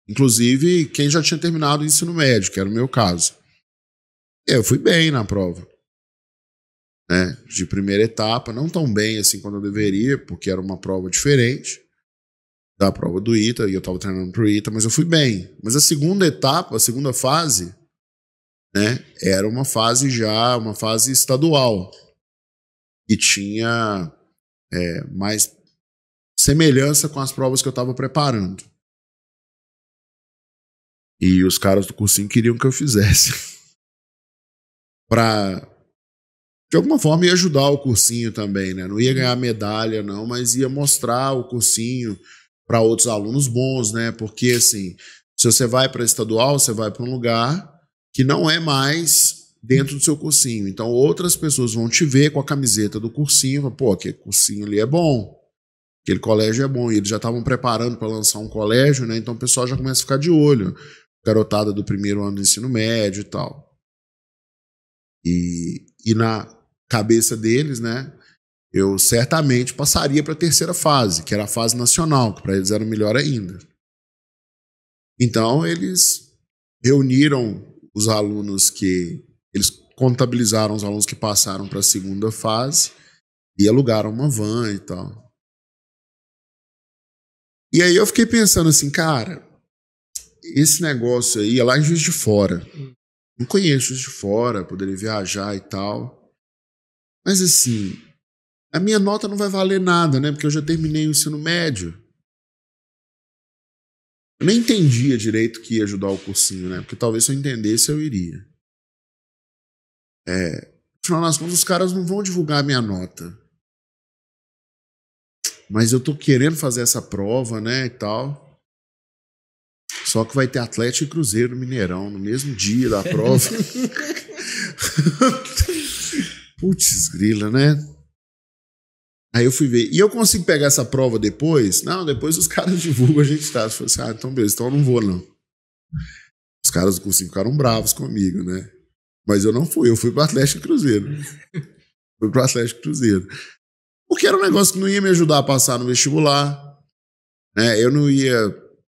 Inclusive quem já tinha terminado o ensino médio, que era o meu caso. Eu fui bem na prova. Né? De primeira etapa, não tão bem assim quando eu deveria, porque era uma prova diferente da prova do ITA, e eu estava treinando para o ITA, mas eu fui bem. Mas a segunda etapa, a segunda fase, né, era uma fase já, uma fase estadual, que tinha é, mais semelhança com as provas que eu estava preparando. E os caras do cursinho queriam que eu fizesse. (laughs) para de alguma forma ia ajudar o cursinho também, né? Não ia ganhar medalha não, mas ia mostrar o cursinho para outros alunos bons, né? Porque assim, se você vai para estadual, você vai para um lugar que não é mais dentro do seu cursinho. Então outras pessoas vão te ver com a camiseta do cursinho, pô, aquele cursinho ali é bom. Aquele colégio é bom. E eles já estavam preparando para lançar um colégio, né? Então o pessoal já começa a ficar de olho. Garotada do primeiro ano do ensino médio e tal. E, e na cabeça deles, né? eu certamente passaria para a terceira fase, que era a fase nacional, que para eles era melhor ainda. Então, eles reuniram os alunos que. Eles contabilizaram os alunos que passaram para a segunda fase e alugaram uma van e tal. E aí eu fiquei pensando assim, cara, esse negócio aí é lá em Juiz de Fora. Não conheço Juiz de Fora, poderia viajar e tal. Mas assim, a minha nota não vai valer nada, né? Porque eu já terminei o ensino médio. Eu nem entendia direito que ia ajudar o cursinho, né? Porque talvez se eu entendesse, eu iria. É, afinal das contas, os caras não vão divulgar a minha nota. Mas eu tô querendo fazer essa prova, né? E tal. Só que vai ter Atlético e Cruzeiro no Mineirão, no mesmo dia da prova. (laughs) Putz, grila, né? Aí eu fui ver. E eu consigo pegar essa prova depois? Não, depois os (laughs) caras divulgam, a gente tá. Eu falei assim, ah, então beleza, então eu não vou, não. Os caras do cursinho ficaram bravos comigo, né? Mas eu não fui, eu fui pro Atlético Cruzeiro. (laughs) fui pro Atlético Cruzeiro. Porque era um negócio que não ia me ajudar a passar no vestibular. Né? Eu não ia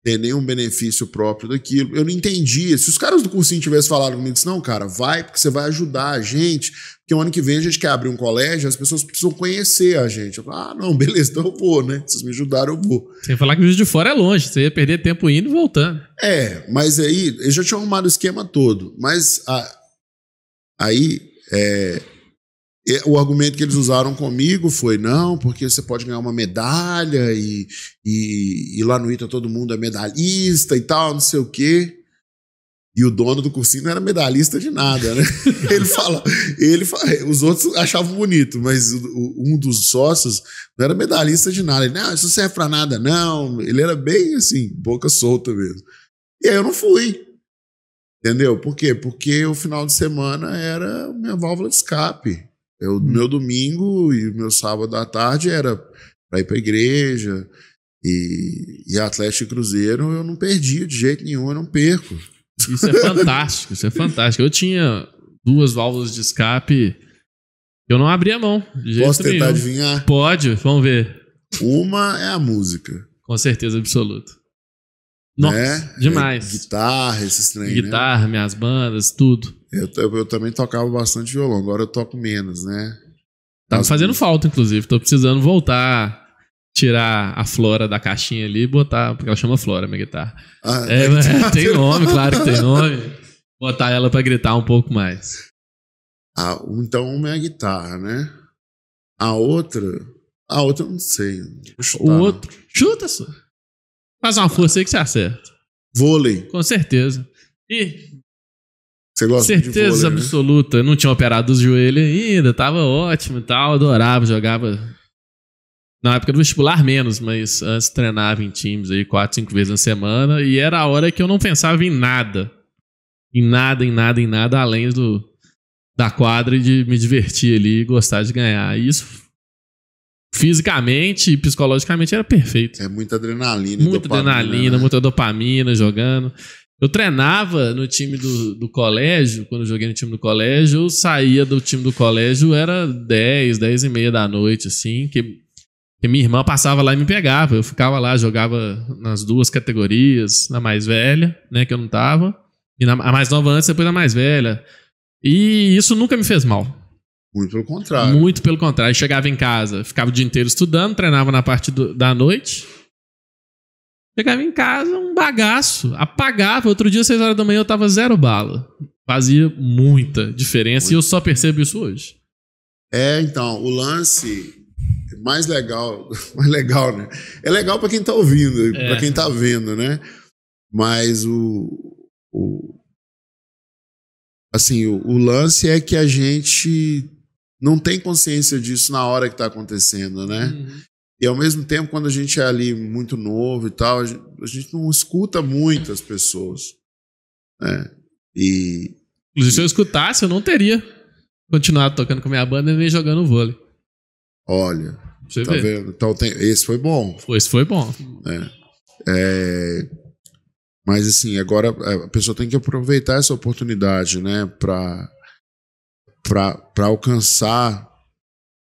ter nenhum benefício próprio daquilo. Eu não entendia. Se os caras do cursinho tivessem falado comigo, não, cara, vai porque você vai ajudar a gente, porque o ano que vem a gente quer abrir um colégio, as pessoas precisam conhecer a gente. Eu falo, ah, não, (laughs) beleza, então eu vou, né? Se vocês me ajudaram, eu vou. Ia falar que o Juiz de Fora é longe, você ia perder tempo indo e voltando. É, mas aí, eu já tinha arrumado o esquema todo, mas a, aí, é, o argumento que eles usaram comigo foi: não, porque você pode ganhar uma medalha e, e, e lá no ITA todo mundo é medalhista e tal, não sei o quê. E o dono do cursinho não era medalhista de nada, né? (laughs) ele fala, ele fala, os outros achavam bonito, mas um dos sócios não era medalhista de nada. Ele, não, isso não serve pra nada, não. Ele era bem assim, boca solta mesmo. E aí eu não fui. Entendeu? Por quê? Porque o final de semana era minha válvula de escape. Hum. Meu domingo e meu sábado à tarde era para ir para a igreja. E, e Atlético e Cruzeiro eu não perdi de jeito nenhum, eu não perco. Isso é fantástico, isso é fantástico. Eu tinha duas válvulas de escape, eu não abria a mão. Posso tentar nenhum. adivinhar? Pode, vamos ver. Uma é a música. Com certeza absoluta. Nossa, né? demais. É guitarra, esses treinos. Né? Guitarra, né? minhas bandas, tudo. Eu, eu, eu, também tocava bastante violão, agora eu toco menos, né? Tá me fazendo falta, inclusive. Tô precisando voltar tirar a Flora da caixinha ali e botar, porque ela chama Flora, minha guitarra. Ah, É, mas tem (laughs) nome, claro que tem (laughs) nome. Botar ela pra gritar um pouco mais. Ah, então uma é a guitarra, né? A outra. A outra eu não sei. O outro, chuta só. Faz uma força aí que você acerta. Vôlei. Com certeza. E Você gosta de certeza vôlei, né? absoluta. Não tinha operado os joelhos ainda, tava ótimo e tal, adorava, jogava. Na época do vestibular, menos, mas antes treinava em times aí quatro, cinco vezes na semana e era a hora que eu não pensava em nada. Em nada, em nada, em nada, além do da quadra e de me divertir ali e gostar de ganhar. E isso fisicamente e psicologicamente era perfeito. É muita adrenalina. Muita dopamina, adrenalina, né? muita dopamina jogando. Eu treinava no time do, do colégio, quando eu joguei no time do colégio, eu saía do time do colégio, era 10, 10 e meia da noite, assim, que, que minha irmã passava lá e me pegava. Eu ficava lá, jogava nas duas categorias, na mais velha, né, que eu não tava, e na, a mais nova antes, depois a mais velha. E isso nunca me fez mal. Muito pelo contrário. Muito pelo contrário. Chegava em casa, ficava o dia inteiro estudando, treinava na parte do- da noite. Chegava em casa, um bagaço. Apagava. Outro dia, 6 horas da manhã, eu tava zero bala. Fazia muita diferença e eu só percebo isso hoje. É, então, o lance mais legal, (laughs) mais legal, né? É legal pra quem tá ouvindo, É. pra quem tá vendo, né? Mas o, o assim, o, o lance é que a gente não tem consciência disso na hora que tá acontecendo, né? E ao mesmo tempo, quando a gente é ali muito novo e tal, a gente, a gente não escuta muitas pessoas, né? E Inclusive, se eu escutasse, eu não teria continuado tocando com a minha banda e nem jogando vôlei. olha, Você tá vê. vendo? Então tem, esse foi bom. Isso foi bom. É, mas assim, agora a pessoa tem que aproveitar essa oportunidade, né, para para alcançar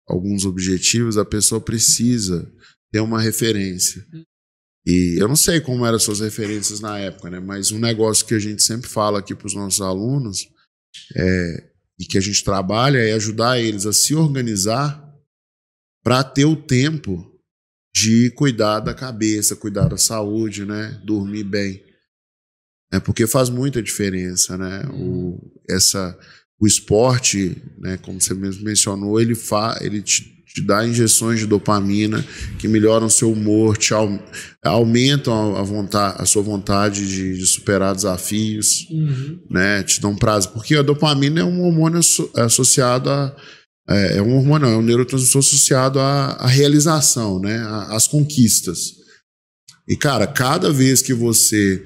alguns objetivos, a pessoa precisa ter uma referência. E eu não sei como eram suas referências na época, né, mas um negócio que a gente sempre fala aqui para os nossos alunos é, e que a gente trabalha é ajudar eles a se organizar para ter o tempo de cuidar da cabeça, cuidar da saúde, né? Dormir bem. É porque faz muita diferença, né? O, essa, o esporte, né? Como você mesmo mencionou, ele, fa, ele te, te dá injeções de dopamina que melhoram o seu humor, te au- aumentam a, a, vontade, a sua vontade de, de superar desafios, né? Te dão prazo. Porque a dopamina é um hormônio asso- associado a, é, é um hormônio, não, é um neurotransmissor associado à, à realização, né? às conquistas. E, cara, cada vez que você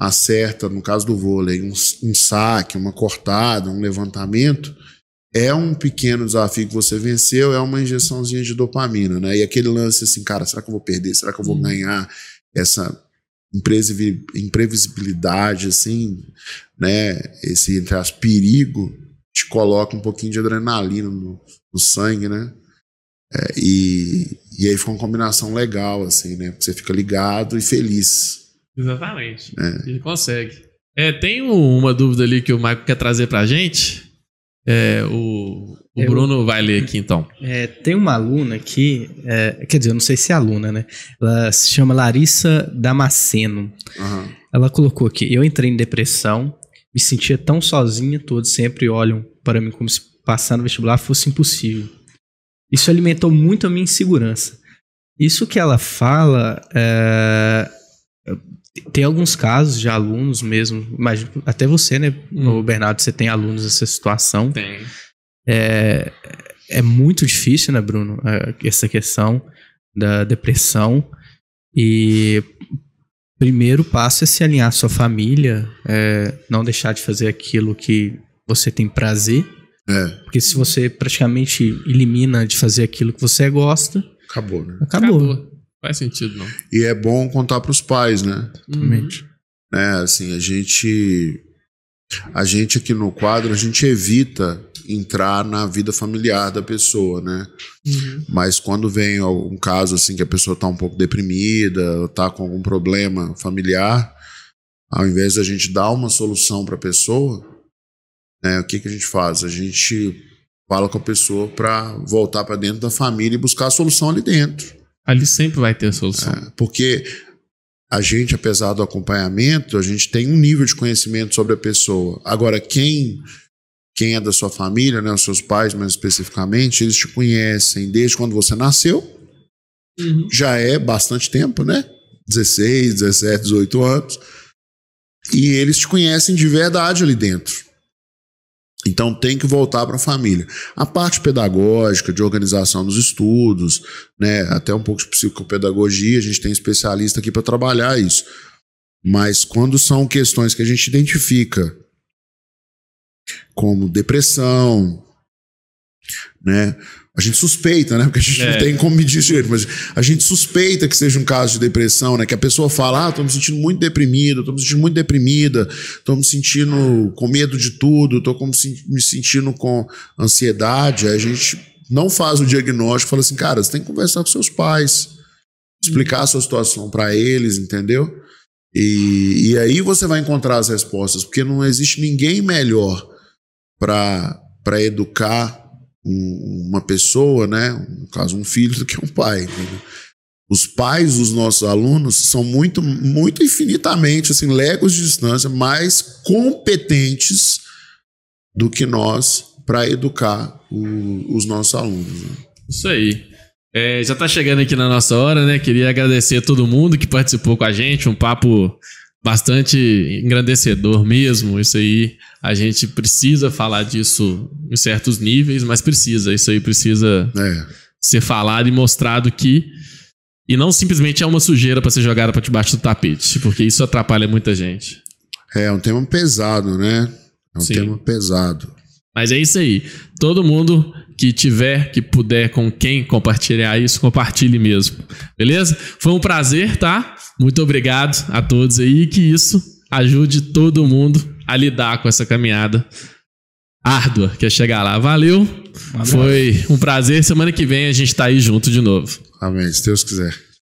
acerta, no caso do vôlei, um, um saque, uma cortada, um levantamento, é um pequeno desafio que você venceu, é uma injeçãozinha de dopamina, né? E aquele lance assim, cara, será que eu vou perder? Será que eu vou Hum. ganhar? Essa imprevisi- imprevisibilidade, assim, né? Esse, entre as perigo, te coloca um pouquinho de adrenalina no, no sangue, né? É, e, e aí fica uma combinação legal, assim, né? Porque você fica ligado e feliz. Exatamente. É. Ele consegue. É, tem um- uma dúvida ali que o Michael quer trazer pra gente. É, o o Eu- Bruno vai ler aqui então. É, tem uma aluna aqui, é, quer dizer, eu não sei se é aluna, né? Ela se chama Larissa Damasceno. Aham. Ela colocou aqui: Eu entrei em depressão, me sentia tão sozinha, todos sempre olham para mim como se passar no vestibular fosse impossível. Isso alimentou muito a minha insegurança. Isso que ela fala, é, tem alguns casos de alunos mesmo, imagino, até você, né, Hum. o Bernardo, você tem alunos nessa situação. Tem. É, é muito difícil, né, Bruno? é, Essa questão da depressão. E primeiro passo é se alinhar à sua família, é, não deixar de fazer aquilo que você tem prazer. É, Porque se você praticamente elimina de fazer aquilo que você gosta, acabou, né? acabou. Faz sentido, não. E é bom contar para os pais, né? Exatamente. né? Assim, a gente a gente aqui no quadro, a gente evita entrar na vida familiar da pessoa, né? Uhum. Mas quando vem um caso assim que a pessoa tá um pouco deprimida, ou tá com algum problema familiar, ao invés da gente dar uma solução para a pessoa, né, o que que a gente faz? A gente fala com a pessoa para voltar para dentro da família e buscar a solução ali dentro. Ali sempre vai ter a solução. É, porque a gente, apesar do acompanhamento, a gente tem um nível de conhecimento sobre a pessoa. Agora, quem quem é da sua família, né, os seus pais mais especificamente, eles te conhecem desde quando você nasceu. Uhum. Já é bastante tempo, né? 16, 17, 18 anos. E eles te conhecem de verdade ali dentro. Então tem que voltar para a família. A parte pedagógica, de organização dos estudos, né, até um pouco de psicopedagogia, a gente tem especialista aqui para trabalhar isso. Mas quando são questões que a gente identifica como depressão, né? A gente suspeita, né? Porque a gente é. não tem como medir direito, mas a gente suspeita que seja um caso de depressão, né? Que a pessoa fala, ah, tô me sentindo muito deprimido, tô me sentindo muito deprimida, tô me sentindo com medo de tudo, tô me sentindo com ansiedade. Aí a gente não faz o diagnóstico, fala assim, cara, você tem que conversar com seus pais, explicar a sua situação para eles, entendeu? E, e aí você vai encontrar as respostas, porque não existe ninguém melhor para educar um, uma pessoa, né? No caso, um filho do que um pai. Entendeu? Os pais dos nossos alunos são muito, muito infinitamente, assim, legos de distância, mais competentes do que nós para educar o, os nossos alunos. Né? Isso aí. É, já está chegando aqui na nossa hora, né? Queria agradecer a todo mundo que participou com a gente. Um papo bastante engrandecedor mesmo. Isso aí, a gente precisa falar disso em certos níveis, mas precisa. Isso aí precisa é. ser falado e mostrado que. E não simplesmente é uma sujeira para ser jogada para debaixo do tapete, porque isso atrapalha muita gente. É, é um tema pesado, né? É um Sim. tema pesado. Mas é isso aí. Todo mundo que tiver, que puder, com quem compartilhar isso, compartilhe mesmo. Beleza? Foi um prazer, tá? Muito obrigado a todos aí. Que isso ajude todo mundo a lidar com essa caminhada árdua que é chegar lá. Valeu. Foi um prazer. Semana que vem a gente tá aí junto de novo. Amém. Se Deus quiser.